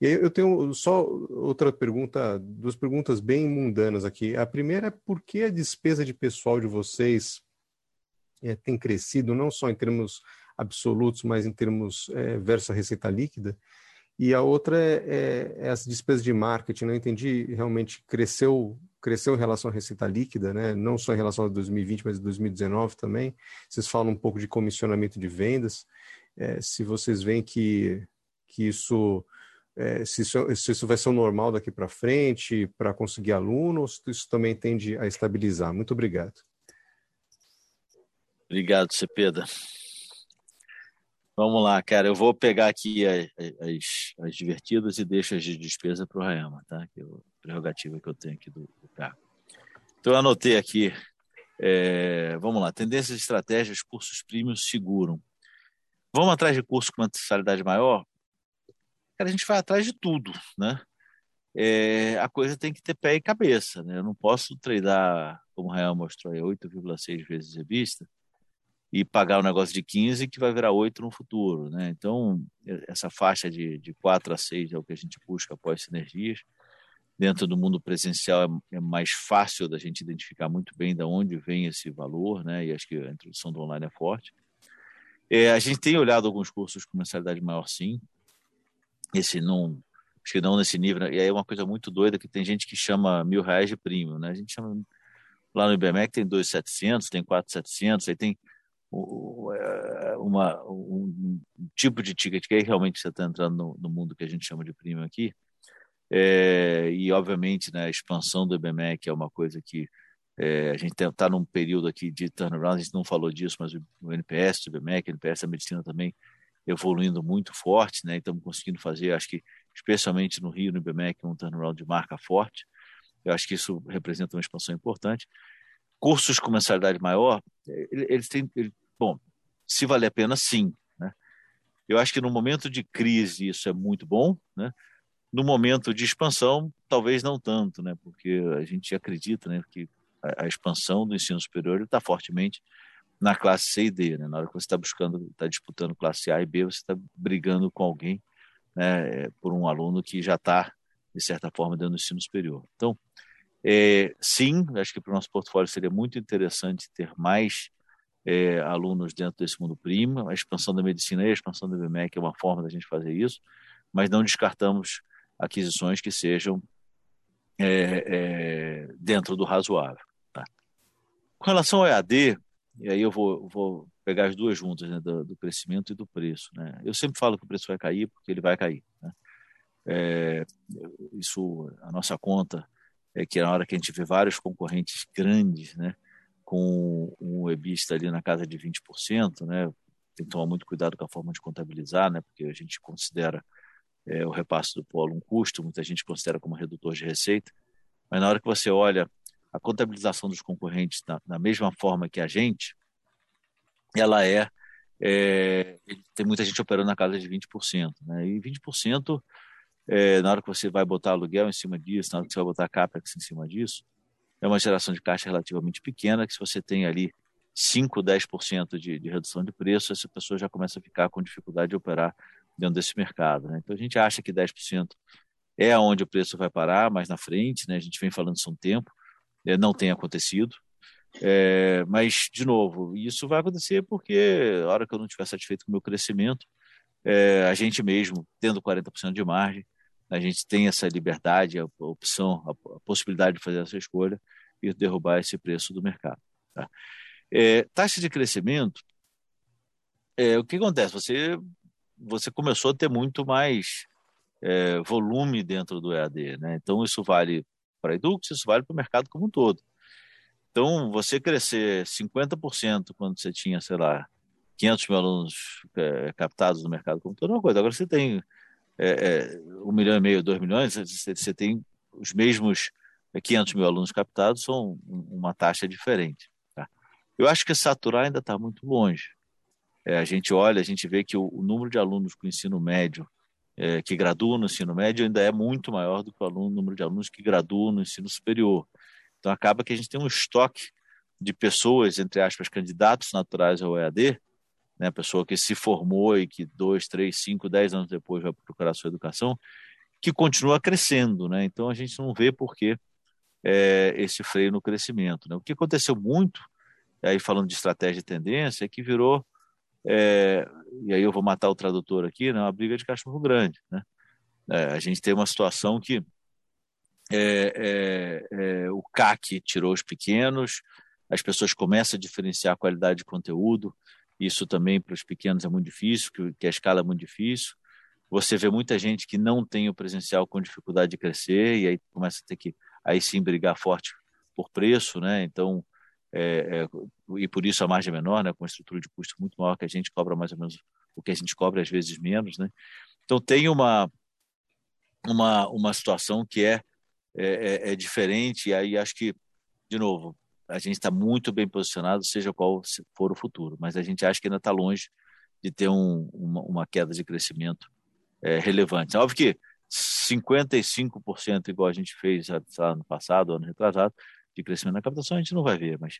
E aí eu tenho só outra pergunta, duas perguntas bem mundanas aqui. A primeira é por que a despesa de pessoal de vocês é, tem crescido, não só em termos absolutos, mas em termos é, versus a receita líquida? E a outra é, é, é as despesas de marketing. Não entendi realmente cresceu cresceu em relação à receita líquida, né? não só em relação a 2020, mas 2019 também. Vocês falam um pouco de comissionamento de vendas. É, se vocês veem que, que isso, é, se isso, se isso vai ser o normal daqui para frente para conseguir alunos, isso também tende a estabilizar. Muito obrigado. Obrigado, Cepeda. Vamos lá, cara. Eu vou pegar aqui as, as, as divertidas e deixo as de despesa para o Rayama, tá? Que a prerrogativa que eu tenho aqui do, do cargo. Então, eu anotei aqui. É, vamos lá. Tendências, estratégias, cursos premium seguram. Vamos atrás de curso com mensalidade maior? Cara, a gente vai atrás de tudo, né? É, a coisa tem que ter pé e cabeça, né? Eu não posso treinar, como o Real mostrou aí, 8,6 vezes revista e pagar um negócio de 15 que vai virar 8 no futuro. Né? Então, essa faixa de, de 4 a 6 é o que a gente busca após sinergias. Dentro do mundo presencial é, é mais fácil da gente identificar muito bem de onde vem esse valor, né? e acho que a introdução do online é forte. É, a gente tem olhado alguns cursos com mensalidade maior, sim. Esse não, acho que não nesse nível. Né? E aí é uma coisa muito doida que tem gente que chama mil reais de prêmio, né? A gente chama lá no IBMEC tem 2.700, tem 4.700, aí tem é, uma, um tipo de ticket que aí realmente você está entrando no, no, mundo que a gente chama de primo aqui. É, e, obviamente, né, a expansão do IBMEC é uma coisa que é, a gente está num período aqui de turnaround, a gente não falou disso, mas o NPS do IBMEC, o NPS da medicina também evoluindo muito forte, né? Estamos conseguindo fazer, acho que especialmente no Rio, no IBMEC, um turnaround de marca forte. Eu acho que isso representa uma expansão importante. Cursos com mensalidade maior, eles têm, bom, se vale a pena, sim. Né? Eu acho que no momento de crise isso é muito bom, né? No momento de expansão, talvez não tanto, né? Porque a gente acredita, né, que a, a expansão do ensino superior está fortemente na classe C e D, né? Na hora que você está buscando, está disputando classe A e B, você está brigando com alguém, né, por um aluno que já está de certa forma dentro do ensino superior. Então, é, sim, acho que para o nosso portfólio seria muito interessante ter mais é, alunos dentro desse mundo primo. A expansão da medicina e a expansão do BMEC é uma forma da gente fazer isso, mas não descartamos aquisições que sejam é, é, dentro do razoável. Tá? Com relação ao EAD, e aí eu vou, vou pegar as duas juntas, né, do, do, crescimento e do preço. Né? Eu sempre falo que o preço vai cair porque ele vai cair. Né? É, isso, a nossa conta é que na hora que a gente vê vários concorrentes grandes, né, com um EBITDA ali na casa de 20%, né? Tem que tomar muito cuidado com a forma de contabilizar, né? Porque a gente considera é, o repasse do polo um custo, muita gente considera como redutor de receita, mas na hora que você olha a contabilização dos concorrentes na, na mesma forma que a gente, ela é, é, tem muita gente operando na casa de 20%, né? E 20%, é, na hora que você vai botar aluguel em cima disso, na hora que você vai botar capex em cima disso, é uma geração de caixa relativamente pequena, que se você tem ali 5, 10% de, de redução de preço, essa pessoa já começa a ficar com dificuldade de operar dentro desse mercado. Né? Então a gente acha que 10% é onde o preço vai parar mais na frente, né? a gente vem falando isso há um tempo, é, não tem acontecido. É, mas, de novo, isso vai acontecer porque a hora que eu não estiver satisfeito com o meu crescimento, é, a gente mesmo, tendo 40% de margem, a gente tem essa liberdade, a opção, a, possibilidade de fazer essa escolha e derrubar esse preço do mercado. Tá? É, taxa de crescimento, é, o que acontece? Você, você começou a ter muito mais é, volume dentro do EAD, né? Então isso vale para a Edux, isso vale para o mercado como um todo. Então, você crescer 50% quando você tinha, sei lá, 500 mil alunos é, captados no mercado como um todo, é uma coisa. Agora você tem é, é, um milhão e meio, dois milhões, você, você tem os mesmos 500 mil alunos captados, são uma taxa diferente. Tá? Eu acho que saturar ainda está muito longe. É, a gente olha, a gente vê que o, o número de alunos com ensino médio, é, que graduam no ensino médio, ainda é muito maior do que o, aluno, o número de alunos que graduam no ensino superior. Então acaba que a gente tem um estoque de pessoas, entre aspas, candidatos naturais ao EAD, né, pessoa que se formou e que dois, três, cinco, dez anos depois vai procurar sua educação, que continua crescendo. Né? Então a gente não vê por que é, esse freio no crescimento. Né? O que aconteceu muito, aí falando de estratégia e tendência, é que virou, é, e aí eu vou matar o tradutor aqui, né, uma briga de cachorro grande. Né? É, a gente tem uma situação que é, é, é, o CAC tirou os pequenos, as pessoas começam a diferenciar a qualidade de conteúdo, isso também para os pequenos é muito difícil, que, que a escala é muito difícil. Você vê muita gente que não tem o presencial com dificuldade de crescer e aí começa a ter que aí sim brigar forte por preço, né? Então, é, é, e por isso a margem é menor, né? Com uma estrutura de custo muito maior que a gente cobra mais ou menos o que a gente cobra às vezes menos, né? Então tem uma uma uma situação que é é, é, é diferente e aí acho que de novo a gente está muito bem posicionado, seja qual for o futuro, mas a gente acha que ainda está longe de ter um, uma, uma, queda de crescimento é, relevante. É óbvio que 55% igual a gente fez lá, no passado, ano retrasado, de crescimento na captação a gente não vai ver, mas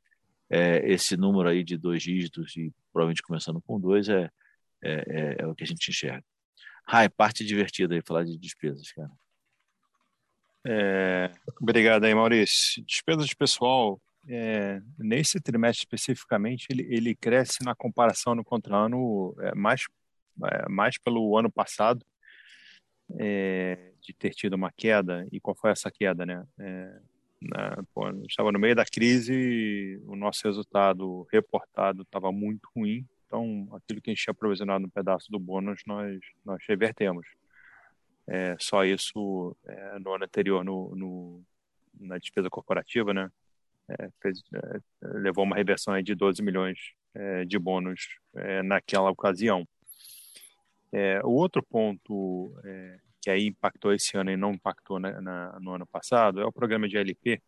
é, esse número aí de dois dígitos e provavelmente começando com dois é, é, é, é o que a gente enxerga. Rai, parte divertida aí, falar de despesas, cara. É, obrigado aí, Maurício. Despesas de pessoal, é, nesse trimestre especificamente, ele, ele cresce na comparação no contra ano é, mais, é, mais pelo ano passado, é, de ter tido uma queda. E qual foi essa queda, né? É, na, pô, estava no meio da crise, o nosso resultado reportado estava muito ruim, então aquilo que a gente tinha provisionado no pedaço do bônus, nós, nós revertemos. É, só isso é, no ano anterior, no, no, na despesa corporativa, né? é, fez, é, levou uma reversão de 12 milhões é, de bônus é, naquela ocasião. O outro ponto que aí impactou esse ano e não impactou na, na, no ano passado é o programa de LP,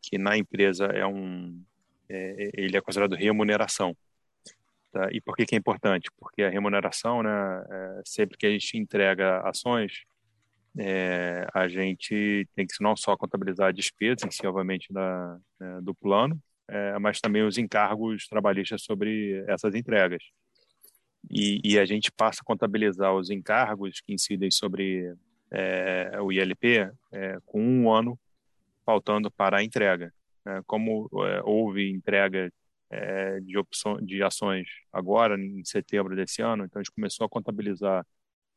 que na empresa é um ele é considerado remuneração. Tá? E por que, que é importante? Porque a remuneração, né, sempre que a gente entrega ações, é, a gente tem que não só contabilizar a despesa em si, obviamente, da, né, do plano, é, mas também os encargos trabalhistas sobre essas entregas. E, e, a gente passa a contabilizar os encargos que incidem sobre é, o ILP é, com um ano faltando para a entrega. Né? Como é, houve entrega de, opção, de ações agora, em setembro desse ano, então a gente começou a contabilizar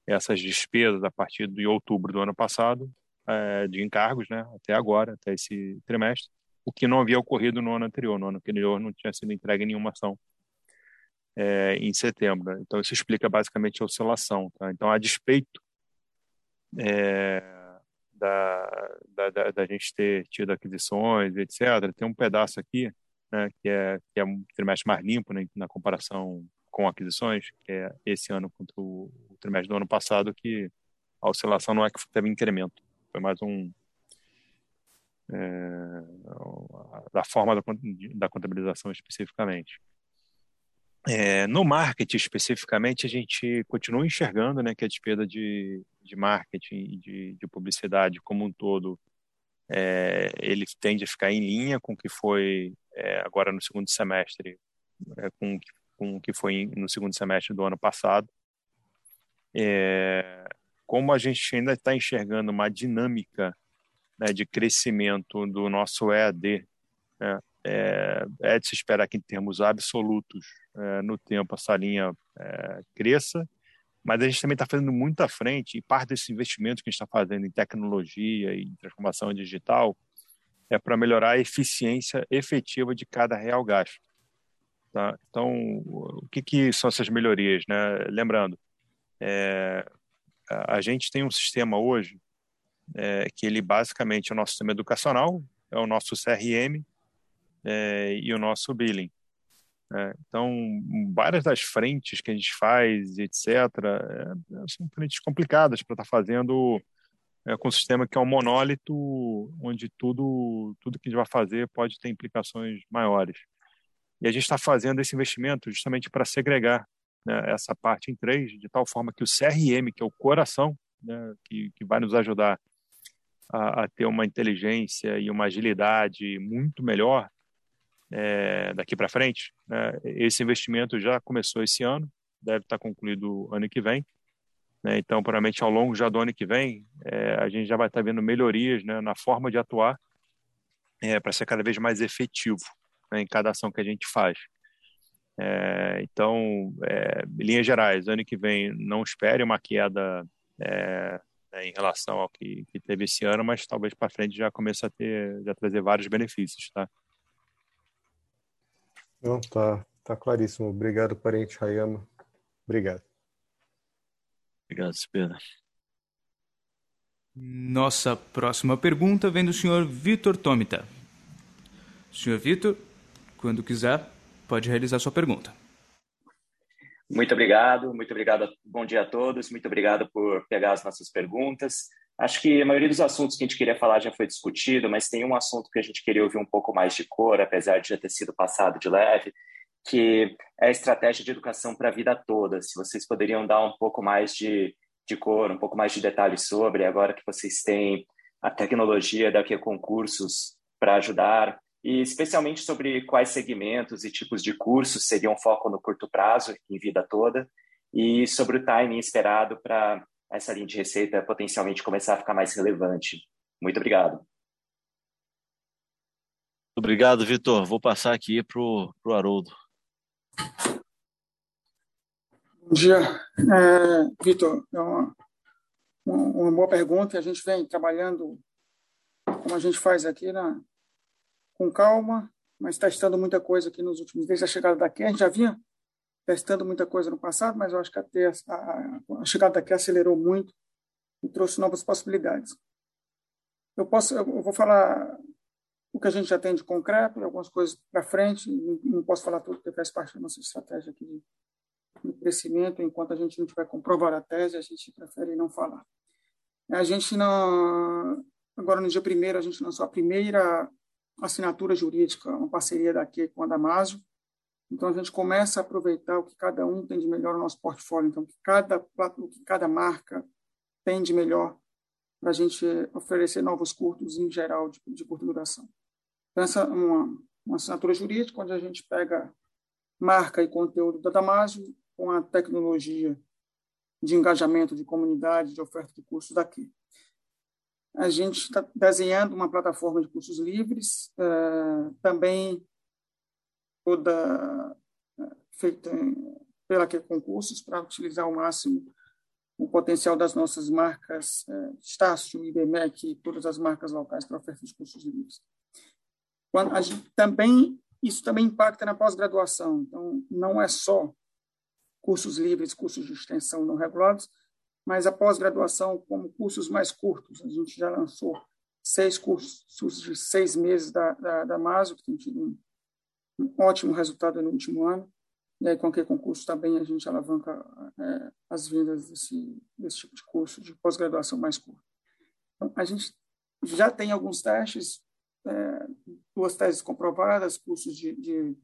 essas despesas a partir de outubro do ano passado, de encargos, né, até agora, até esse trimestre, o que não havia ocorrido no ano anterior. No ano anterior não tinha sido entregue nenhuma ação é, em setembro. Então, isso explica basicamente a oscilação. Tá? Então, a despeito é, da, da, da, da, gente ter tido aquisições, etc., tem um pedaço aqui né, que, é, que é um trimestre mais limpo né, na comparação com aquisições, que é esse ano contra o, o trimestre do ano passado, que a oscilação não é que teve incremento, foi mais um é, da forma da, da contabilização especificamente. É, no marketing especificamente, a gente continua enxergando né, que a despesa de, de marketing e de, de publicidade como um todo é, ele tende a ficar em linha com o que foi é, agora no segundo semestre, é, com com o que foi no segundo semestre do ano passado. É, como a gente ainda está enxergando uma dinâmica né, de crescimento do nosso EAD, né, é, é, de se esperar que, em termos absolutos, é, no tempo essa linha é, cresça, mas a gente também está fazendo muito à frente, e parte desse investimento que a gente está fazendo em tecnologia e transformação digital é para melhorar a eficiência efetiva de cada real gasto. Tá? Então, o que, que, são essas melhorias? Né? Lembrando, é, a gente tem um sistema hoje é, que ele basicamente é o nosso sistema educacional, é o nosso CRM é, e o nosso billing. Né? então, várias das frentes que a gente faz, etc., é, são frentes complicadas para estar tá fazendo é, com um sistema que é um monólito, onde tudo, tudo que a gente vai fazer pode ter implicações maiores. E a gente está fazendo esse investimento justamente para segregar né, essa parte em três, de tal forma que o CRM, que é o coração, né, que, que vai nos ajudar a, a, ter uma inteligência e uma agilidade muito melhor, é, daqui para frente, né, esse investimento já começou esse ano, deve estar concluído ano que vem. Né, então, provavelmente ao longo já do ano que vem, é, a gente já vai estar vendo melhorias né, na forma de atuar é, para ser cada vez mais efetivo né, em cada ação que a gente faz. É, então, é, linhas gerais, ano que vem não espere uma queda é, né, em relação ao que, que, teve esse ano, mas talvez para frente já comece a ter, já trazer vários benefícios, tá? Não, tá, tá claríssimo. Obrigado, parente Hayama. Obrigado. Obrigado, Pedro. Nossa próxima pergunta vem do senhor Vitor Tomita. Senhor Vitor, quando quiser, pode realizar sua pergunta. Muito obrigado, muito obrigado. Bom dia a todos, muito obrigado por pegar as nossas perguntas. Acho que a maioria dos assuntos que a gente queria falar já foi discutido, mas tem um assunto que a gente queria ouvir um pouco mais de cor, apesar de já ter sido passado de leve, que é a estratégia de educação para a vida toda. Se vocês poderiam dar um pouco mais de, de cor, um pouco mais de detalhes sobre, agora que vocês têm a tecnologia daqui a concursos para ajudar, e especialmente sobre quais segmentos e tipos de cursos seriam foco no curto prazo, em vida toda, e sobre o timing esperado para essa linha de receita potencialmente começar a ficar mais relevante. Muito obrigado. Obrigado, Vitor. Vou passar aqui para o Haroldo. Bom dia, é, Vitor. É uma, uma, boa pergunta. A gente vem trabalhando, como a gente faz aqui, na, com calma, mas testando muita coisa aqui nos últimos, desde a chegada daqui. A gente já vinha testando muita coisa no passado, mas eu acho que até a, a chegada daqui acelerou muito e trouxe novas possibilidades. Eu posso, eu vou falar o que a gente já tem de concreto e algumas coisas para frente. Não posso falar tudo porque faz parte da nossa estratégia aqui de, de crescimento. Enquanto a gente não tiver comprovar a tese, a gente prefere não falar. A gente não agora no dia primeiro a gente lançou a primeira assinatura jurídica, uma parceria daqui com a Damásio. Então, a gente começa a aproveitar o que cada um tem de melhor no nosso portfólio, então, que cada, o que cada marca tem de melhor para a gente oferecer novos curtos em geral de, de curta duração. Então, essa é uma, uma assinatura jurídica, onde a gente pega marca e conteúdo da Damásio com a tecnologia de engajamento de comunidade, de oferta de cursos daqui a gente está desenhando uma plataforma de cursos livres, uh, também toda uh, feita pela que concursos para utilizar ao máximo o potencial das nossas marcas uh, Estácio, IBMEC e todas as marcas locais para oferta de cursos livres. Quando a gente também isso também impacta na pós-graduação. Então, não é só cursos livres, cursos de extensão não regulados, mas a pós-graduação como cursos mais curtos. A gente já lançou seis cursos de seis meses da, da, da MASO, que tem tido um, um, ótimo resultado no último ano. E aí, com que concurso também a gente alavanca é, as vendas desse, desse tipo de curso de pós-graduação mais curto. Então, a gente já tem alguns testes, é, duas teses comprovadas, cursos de, de,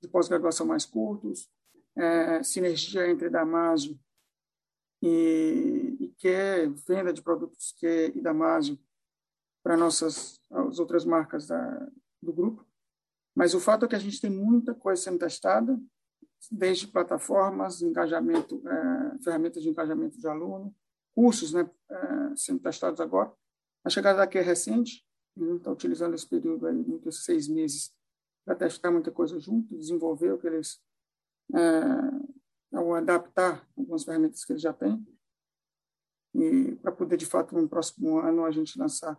de pós-graduação mais curtos, é, sinergia entre Damaso e, e quer venda de produtos que e Damásio para nossas as outras marcas da, do grupo. Mas o fato é que a gente tem muita coisa sendo testada, desde plataformas, engajamento, é, ferramentas de engajamento de aluno, cursos né, é, sendo testados agora. A chegada daqui é recente, a gente está utilizando esse período aí, muitos seis meses, para testar muita coisa junto, desenvolver o que eles é, ao adaptar algumas ferramentas que ele já tem e para poder de fato no próximo ano a gente lançar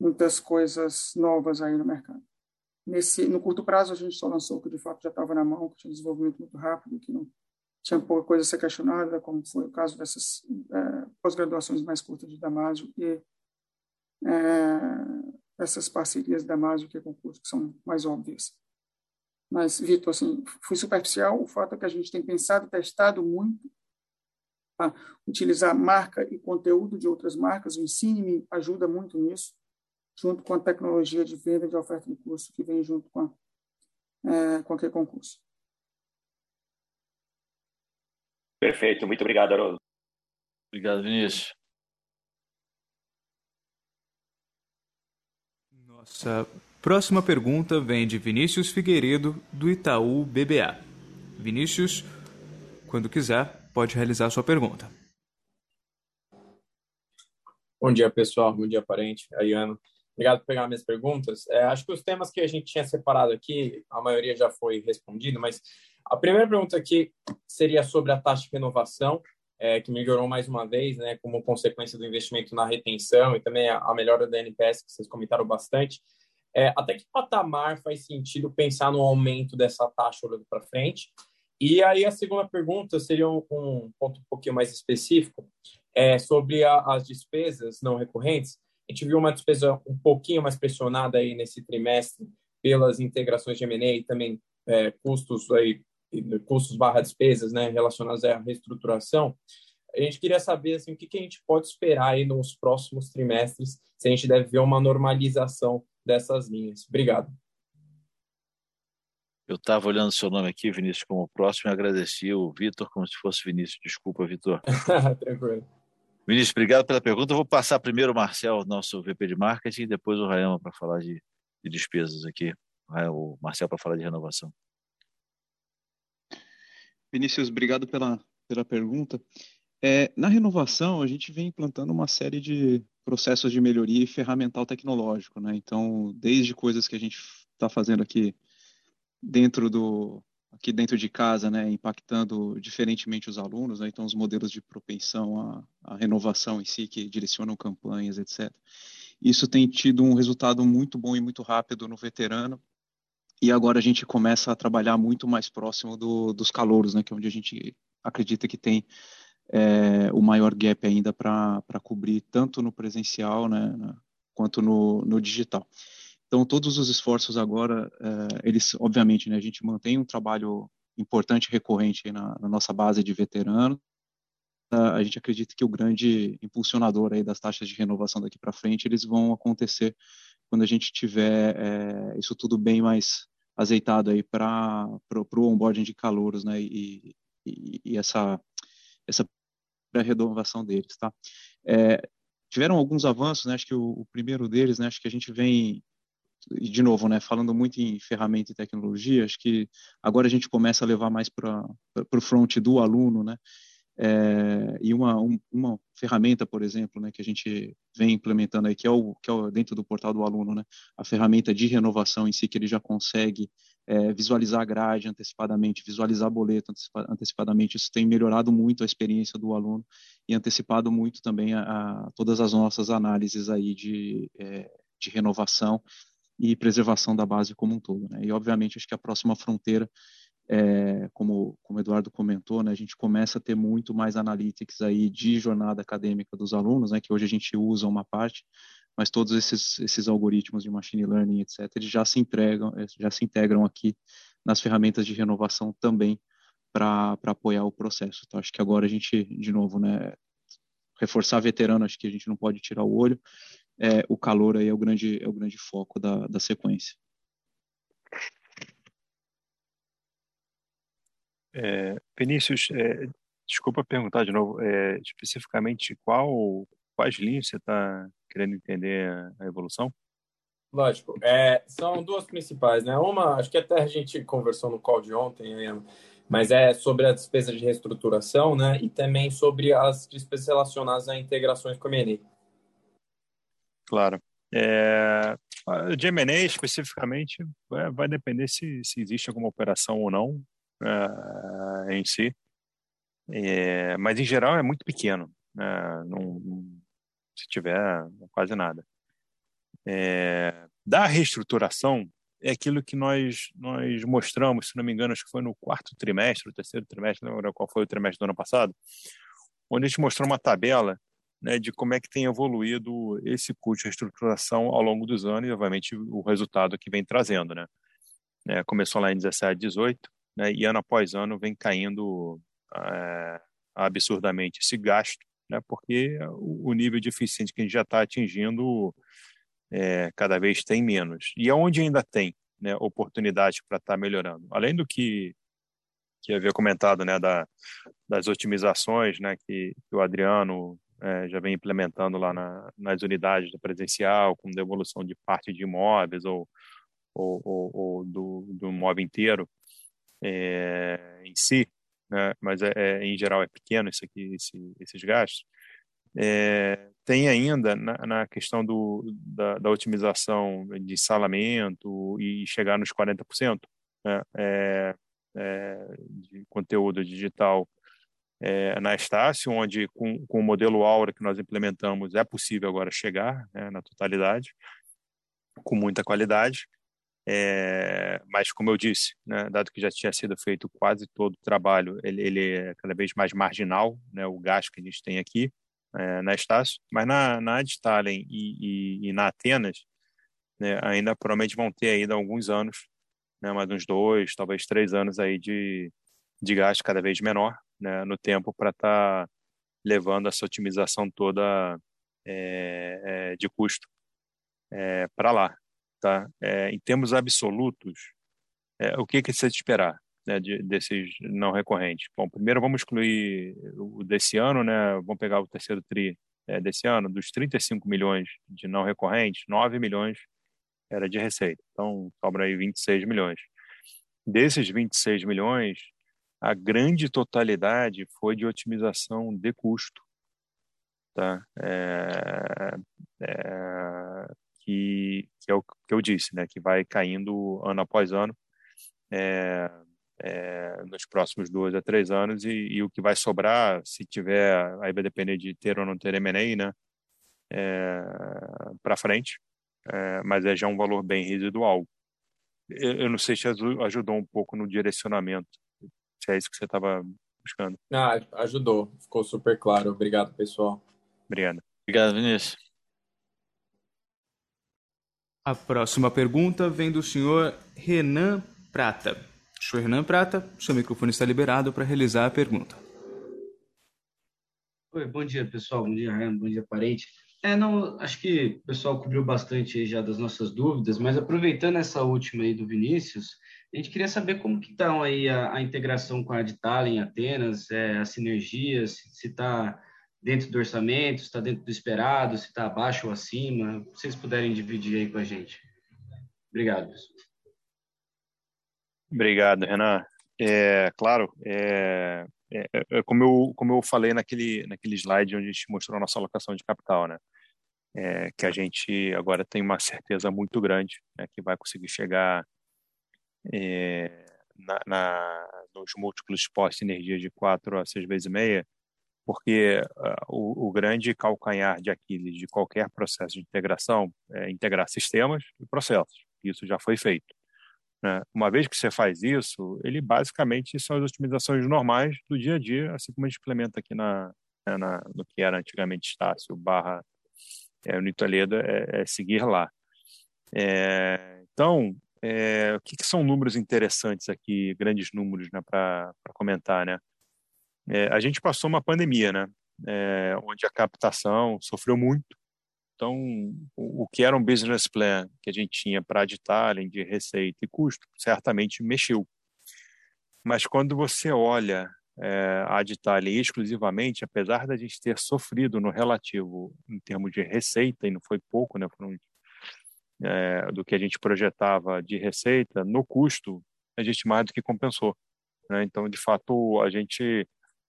muitas coisas novas aí no mercado. Nesse no curto prazo a gente só lançou o que de fato já estava na mão, que tinha desenvolvimento muito rápido, que não tinha pouca coisa a ser questionada, como foi o caso dessas é, pós-graduações mais curtas de Damásio e é, essas parcerias Damásio que é concurso que são mais óbvias. Mas, Vitor, assim, fui superficial. O fato é que a gente tem pensado, testado muito a utilizar marca e conteúdo de outras marcas. O Ensine me ajuda muito nisso, junto com a tecnologia de venda de oferta de curso que vem junto com a, é, qualquer concurso. Perfeito. Muito obrigado, Haroldo. Obrigado, Vinícius. Nossa Próxima pergunta vem de Vinícius Figueiredo, do Itaú BBA. Vinícius, quando quiser, pode realizar sua pergunta. Bom dia, pessoal. Bom dia, parente. Ayano. Obrigado por pegar minhas perguntas. É, acho que os temas que a gente tinha separado aqui, a maioria já foi respondido, mas a primeira pergunta aqui seria sobre a taxa de renovação, é, que melhorou mais uma vez, né, como consequência do investimento na retenção e também a, a melhora da NPS, que vocês comentaram bastante. É, até que patamar faz sentido pensar no aumento dessa taxa olhando para frente? E aí a segunda pergunta seria um, um ponto um pouquinho mais específico, é, sobre a, as despesas não recorrentes. A gente viu uma despesa um pouquinho mais pressionada aí nesse trimestre pelas integrações de M&A e também é, custos aí custos barra despesas, né, relacionados à reestruturação. A gente queria saber assim o que, que a gente pode esperar aí nos próximos trimestres, se a gente deve ver uma normalização dessas linhas. Obrigado. Eu estava olhando seu nome aqui, Vinícius, como próximo, e agradeci o Vitor como se fosse Vinícius. Desculpa, Vitor. Tranquilo. Vinícius, obrigado pela pergunta. Eu vou passar primeiro o Marcel, nosso VP de marketing, e depois o Rayama para falar de, de, despesas aqui. O Marcel para falar de renovação. Vinícius, obrigado pela, pela pergunta. É, na renovação, a gente vem implantando uma série de processos de melhoria e ferramental tecnológico, né? Então, desde coisas que a gente está fazendo aqui dentro do aqui dentro de casa, né, impactando diferentemente os alunos, né? então os modelos de propensão à, à, renovação em si que direcionam campanhas, etc. Isso tem tido um resultado muito bom e muito rápido no veterano. E agora a gente começa a trabalhar muito mais próximo do, dos calouros, né, que é onde a gente acredita que tem é, o maior gap ainda para cobrir tanto no presencial, né, quanto no, no digital. Então, todos os esforços agora, uh, eles, obviamente, né, a gente mantém um trabalho importante, recorrente na, na nossa base de veteranos. Uh, a gente acredita que o grande impulsionador aí das taxas de renovação daqui para frente, eles vão acontecer quando a gente tiver é, isso tudo bem mais azeitado aí para o onboarding de calouros, né, e, e, e essa essa renovação deles, tá? É, tiveram alguns avanços, né? Acho que o, o, primeiro deles, né? Acho que a gente vem e de novo, né, falando muito em ferramenta e tecnologia, acho que agora a gente começa a levar mais para o front do aluno, né, é, e uma, um, uma ferramenta, por exemplo, né, que a gente vem implementando aí, que é, o, que é o, dentro do portal do aluno, né, a ferramenta de renovação em si, que ele já consegue é, visualizar a grade antecipadamente, visualizar boleto antecipadamente, isso tem melhorado muito a experiência do aluno e antecipado muito também a, a todas as nossas análises aí de, é, de renovação e preservação da base como um todo. Né? E, obviamente, acho que a próxima fronteira, é, como, como o Eduardo comentou, né, a gente começa a ter muito mais analytics aí de jornada acadêmica dos alunos, né, que hoje a gente usa uma parte, mas todos esses, esses algoritmos de machine learning, etc., eles já se, entregam, já se integram aqui nas ferramentas de renovação também para apoiar o processo. Então, acho que agora a gente, de novo, né, reforçar veterano, acho que a gente não pode tirar o olho, é, o calor aí é o grande, é o grande foco da, da sequência. É, Vinícius, é, desculpa perguntar de novo, é, especificamente qual, quais linhas você está querendo entender a, a evolução? Lógico, é, são duas principais, né? Uma, acho que até a gente conversou no call de ontem, mas é sobre a despesa de reestruturação, né? E também sobre as despesas relacionadas a integrações com a M&A. Claro. É, de M&A especificamente é, vai depender se, se existe alguma operação ou não é, em si, é, mas em geral é muito pequeno, né? não, se tiver quase nada. É, da reestruturação é aquilo que nós nós mostramos, se não me engano, acho que foi no quarto trimestre, no terceiro trimestre, não lembro qual foi o trimestre do ano passado, onde a gente mostrou uma tabela né, de como é que tem evoluído esse custo de reestruturação ao longo dos anos e, obviamente, o resultado que vem trazendo. Né? É, começou lá em 17, 18, né, e ano após ano vem caindo é, absurdamente esse gasto, né, porque o, nível de eficiência que a gente já está atingindo é, cada vez tem menos. E aonde ainda tem né, oportunidade para estar tá melhorando? Além do que que havia comentado, né, da, das otimizações, né, que, que o Adriano é, já vem implementando lá na, nas unidades do presencial, com devolução de parte de imóveis ou, ou, ou, ou do, do mob inteiro é, em si, né? mas é, é, em geral é pequeno esse aqui, esse, esses gastos, é, tem ainda na, na questão do, da, da, otimização de salamento e chegar nos 40% né? é, de conteúdo digital é, na Estácio, onde com, com o modelo Aura que nós implementamos é possível agora chegar né, na totalidade, com muita qualidade. É, mas, como eu disse, né, dado que já tinha sido feito quase todo o trabalho, ele, ele é cada vez mais marginal, né, o gasto que a gente tem aqui é, na Estácio, mas na, na Adtalen e, e, e, na Atenas, né, ainda provavelmente vão ter ainda alguns anos, né, mais uns dois, talvez três anos aí de, de gasto cada vez menor né, no tempo para estar tá levando essa otimização toda é, é, de custo é, para lá. Tá? É, em termos absolutos, é, o que, que você esperar né, de, desses não recorrentes? Bom, primeiro vamos excluir o desse ano, né, vamos pegar o terceiro TRI é, desse ano, dos 35 milhões de não recorrentes, 9 milhões era de receita. Então, sobra aí 26 milhões. Desses 26 milhões, a grande totalidade foi de otimização de custo. Tá? É, é, que, que é o que eu disse, né, que vai caindo ano após ano, é, é, nos próximos dois a três anos, e, e, o que vai sobrar, se tiver, aí vai depender de ter ou não ter M&A, né, é, para frente, é, mas é já um valor bem residual. Eu, eu não sei se ajudou um pouco no direcionamento, se é isso que você estava buscando. Ah, ajudou, ficou super claro. Obrigado, pessoal. Obrigado. Obrigado, Vinícius. A próxima pergunta vem do senhor Renan Prata. Senhor Renan Prata, seu microfone está liberado para realizar a pergunta. Oi, bom dia, pessoal. Bom dia, Renan. Bom dia, parente. É, não, acho que o pessoal cobriu bastante já das nossas dúvidas, mas aproveitando essa última aí do Vinícius, a gente queria saber como que estão tá aí a, a, integração com a Adtal em Atenas, é, as sinergias, se está dentro do orçamento, se está dentro do esperado, se está abaixo ou acima. Se vocês puderem dividir aí com a gente. Obrigado. Obrigado, Renan. É, claro, é, é, é, como, eu, como eu falei naquele, naquele slide onde a gente mostrou a nossa alocação de capital, né? É, que a gente agora tem uma certeza muito grande né, que vai conseguir chegar é, na, na, nos múltiplos pós-energia de 4 a 6 vezes e meia, porque uh, o, o, grande calcanhar de Aquiles de qualquer processo de integração é integrar sistemas e processos. Isso já foi feito. Né? Uma vez que você faz isso, ele basicamente são as otimizações normais do dia a dia, assim como a gente implementa aqui na, né, na no que era antigamente Estácio barra é, Unitoleda, é, é seguir lá. É, então, é, o que, que, são números interessantes aqui, grandes números né, para comentar, né? É, a gente passou uma pandemia, né? É, onde a captação sofreu muito. Então, o, o, que era um business plan que a gente tinha para a além de receita e custo, certamente mexeu. Mas quando você olha é, a Aditalia exclusivamente, apesar da gente ter sofrido no relativo em termos de receita, e não foi pouco, né? Foram, é, do que a gente projetava de receita, no custo, a gente mais do que compensou. Né? Então, de fato, a gente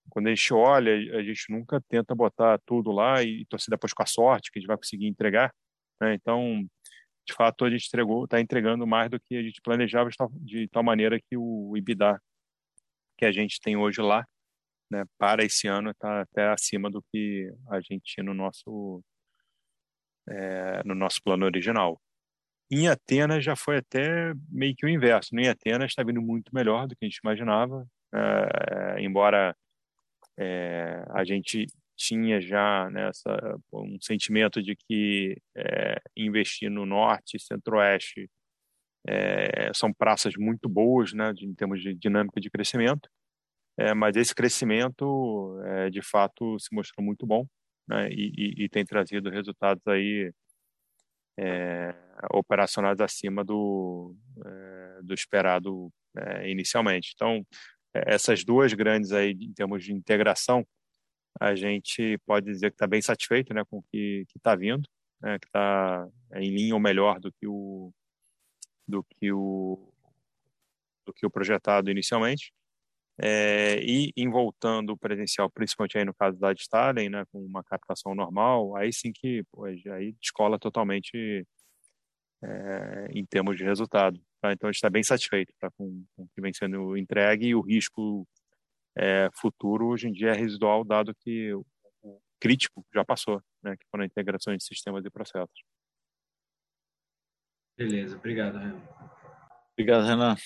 quando a gente olha, a gente nunca tenta botar tudo lá e torcer depois com a sorte que a gente vai conseguir entregar. Né? Então, de fato, a gente está entregando mais do que a gente planejava de tal, maneira que o IBIDA que a gente tem hoje lá, né, para esse ano, está até acima do que a gente tinha no nosso é, no nosso plano original. Em Atenas já foi até meio que o inverso. Em Atenas está vindo muito melhor do que a gente imaginava, é, embora é, a gente tinha já nessa né, um sentimento de que é, investir no norte e centro-oeste é, são praças muito boas, né, em termos de dinâmica de crescimento, é, mas esse crescimento, de fato, se mostrou muito bom né, e, e, e, tem trazido resultados aí é, operacionais acima do, do esperado inicialmente. Então, essas duas grandes aí em termos de integração, a gente pode dizer que está bem satisfeito né, com o que está vindo, né, que está em linha ou melhor do que o, do que o do que o projetado inicialmente. É, e em voltando o presencial, principalmente aí no caso da Stalin, né, com uma captação normal, aí sim que pô, aí descola totalmente é, em termos de resultado. Tá? Então a gente está bem satisfeito tá, com, com, o que vem sendo entregue e o risco é, futuro hoje em dia é residual, dado que o, o crítico já passou, né, que foram a integração de sistemas e processos. Beleza, obrigado, Renan. Obrigado, Renan.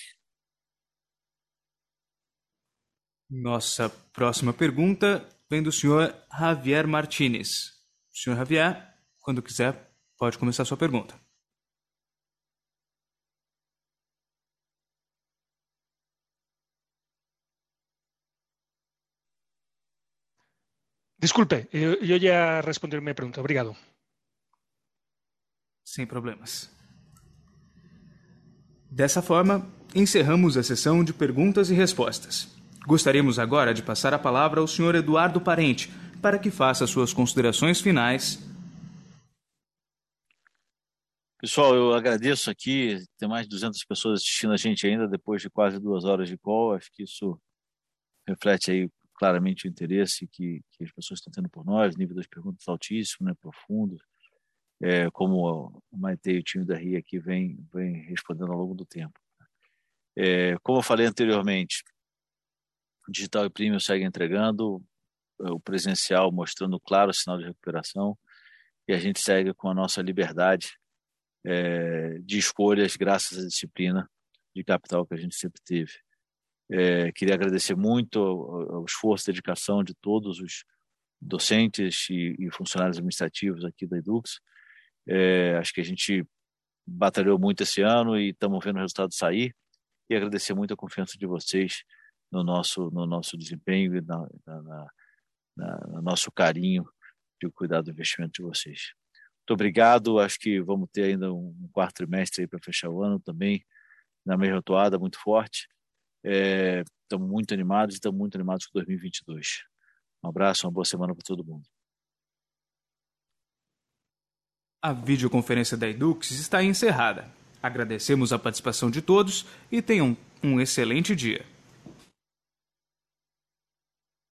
Nossa próxima pergunta vem do senhor Javier Martinez. Senhor Javier, quando quiser, pode começar a sua pergunta. Desculpe, eu, eu já respondi a minha pergunta. Obrigado. Sem problemas. Dessa forma, encerramos a sessão de perguntas e respostas. Gostaríamos agora de passar a palavra ao Sr. Eduardo Parente para que faça suas considerações finais. Pessoal, eu agradeço aqui, tem mais de 200 pessoas assistindo a gente ainda depois de quase duas horas de call. Acho que isso reflete aí claramente o interesse que, que as pessoas estão tendo por nós, nível das perguntas altíssimo, né, profundo, é, como o Maite e o time da RI aqui vem, vem respondendo ao longo do tempo. É, como eu falei anteriormente, digital e premium segue entregando, o presencial mostrando claro sinal de recuperação e a gente segue com a nossa liberdade é, de escolhas graças à disciplina de capital que a gente sempre teve. É, queria agradecer muito o, esforço e dedicação de todos os docentes e, e funcionários administrativos aqui da Edux. É, acho que a gente batalhou muito esse ano e estamos vendo o resultado sair. E agradecer muito a confiança de vocês no nosso, no nosso desempenho e na, na, na, no nosso carinho de cuidar do investimento de vocês. Muito obrigado. Acho que vamos ter ainda um quarto trimestre para fechar o ano também na mesma toada, muito forte. É, estamos muito animados e estamos muito animados com 2022. Um abraço, uma boa semana para todo mundo. A videoconferência da Edux está encerrada. Agradecemos a participação de todos e tenham um excelente dia.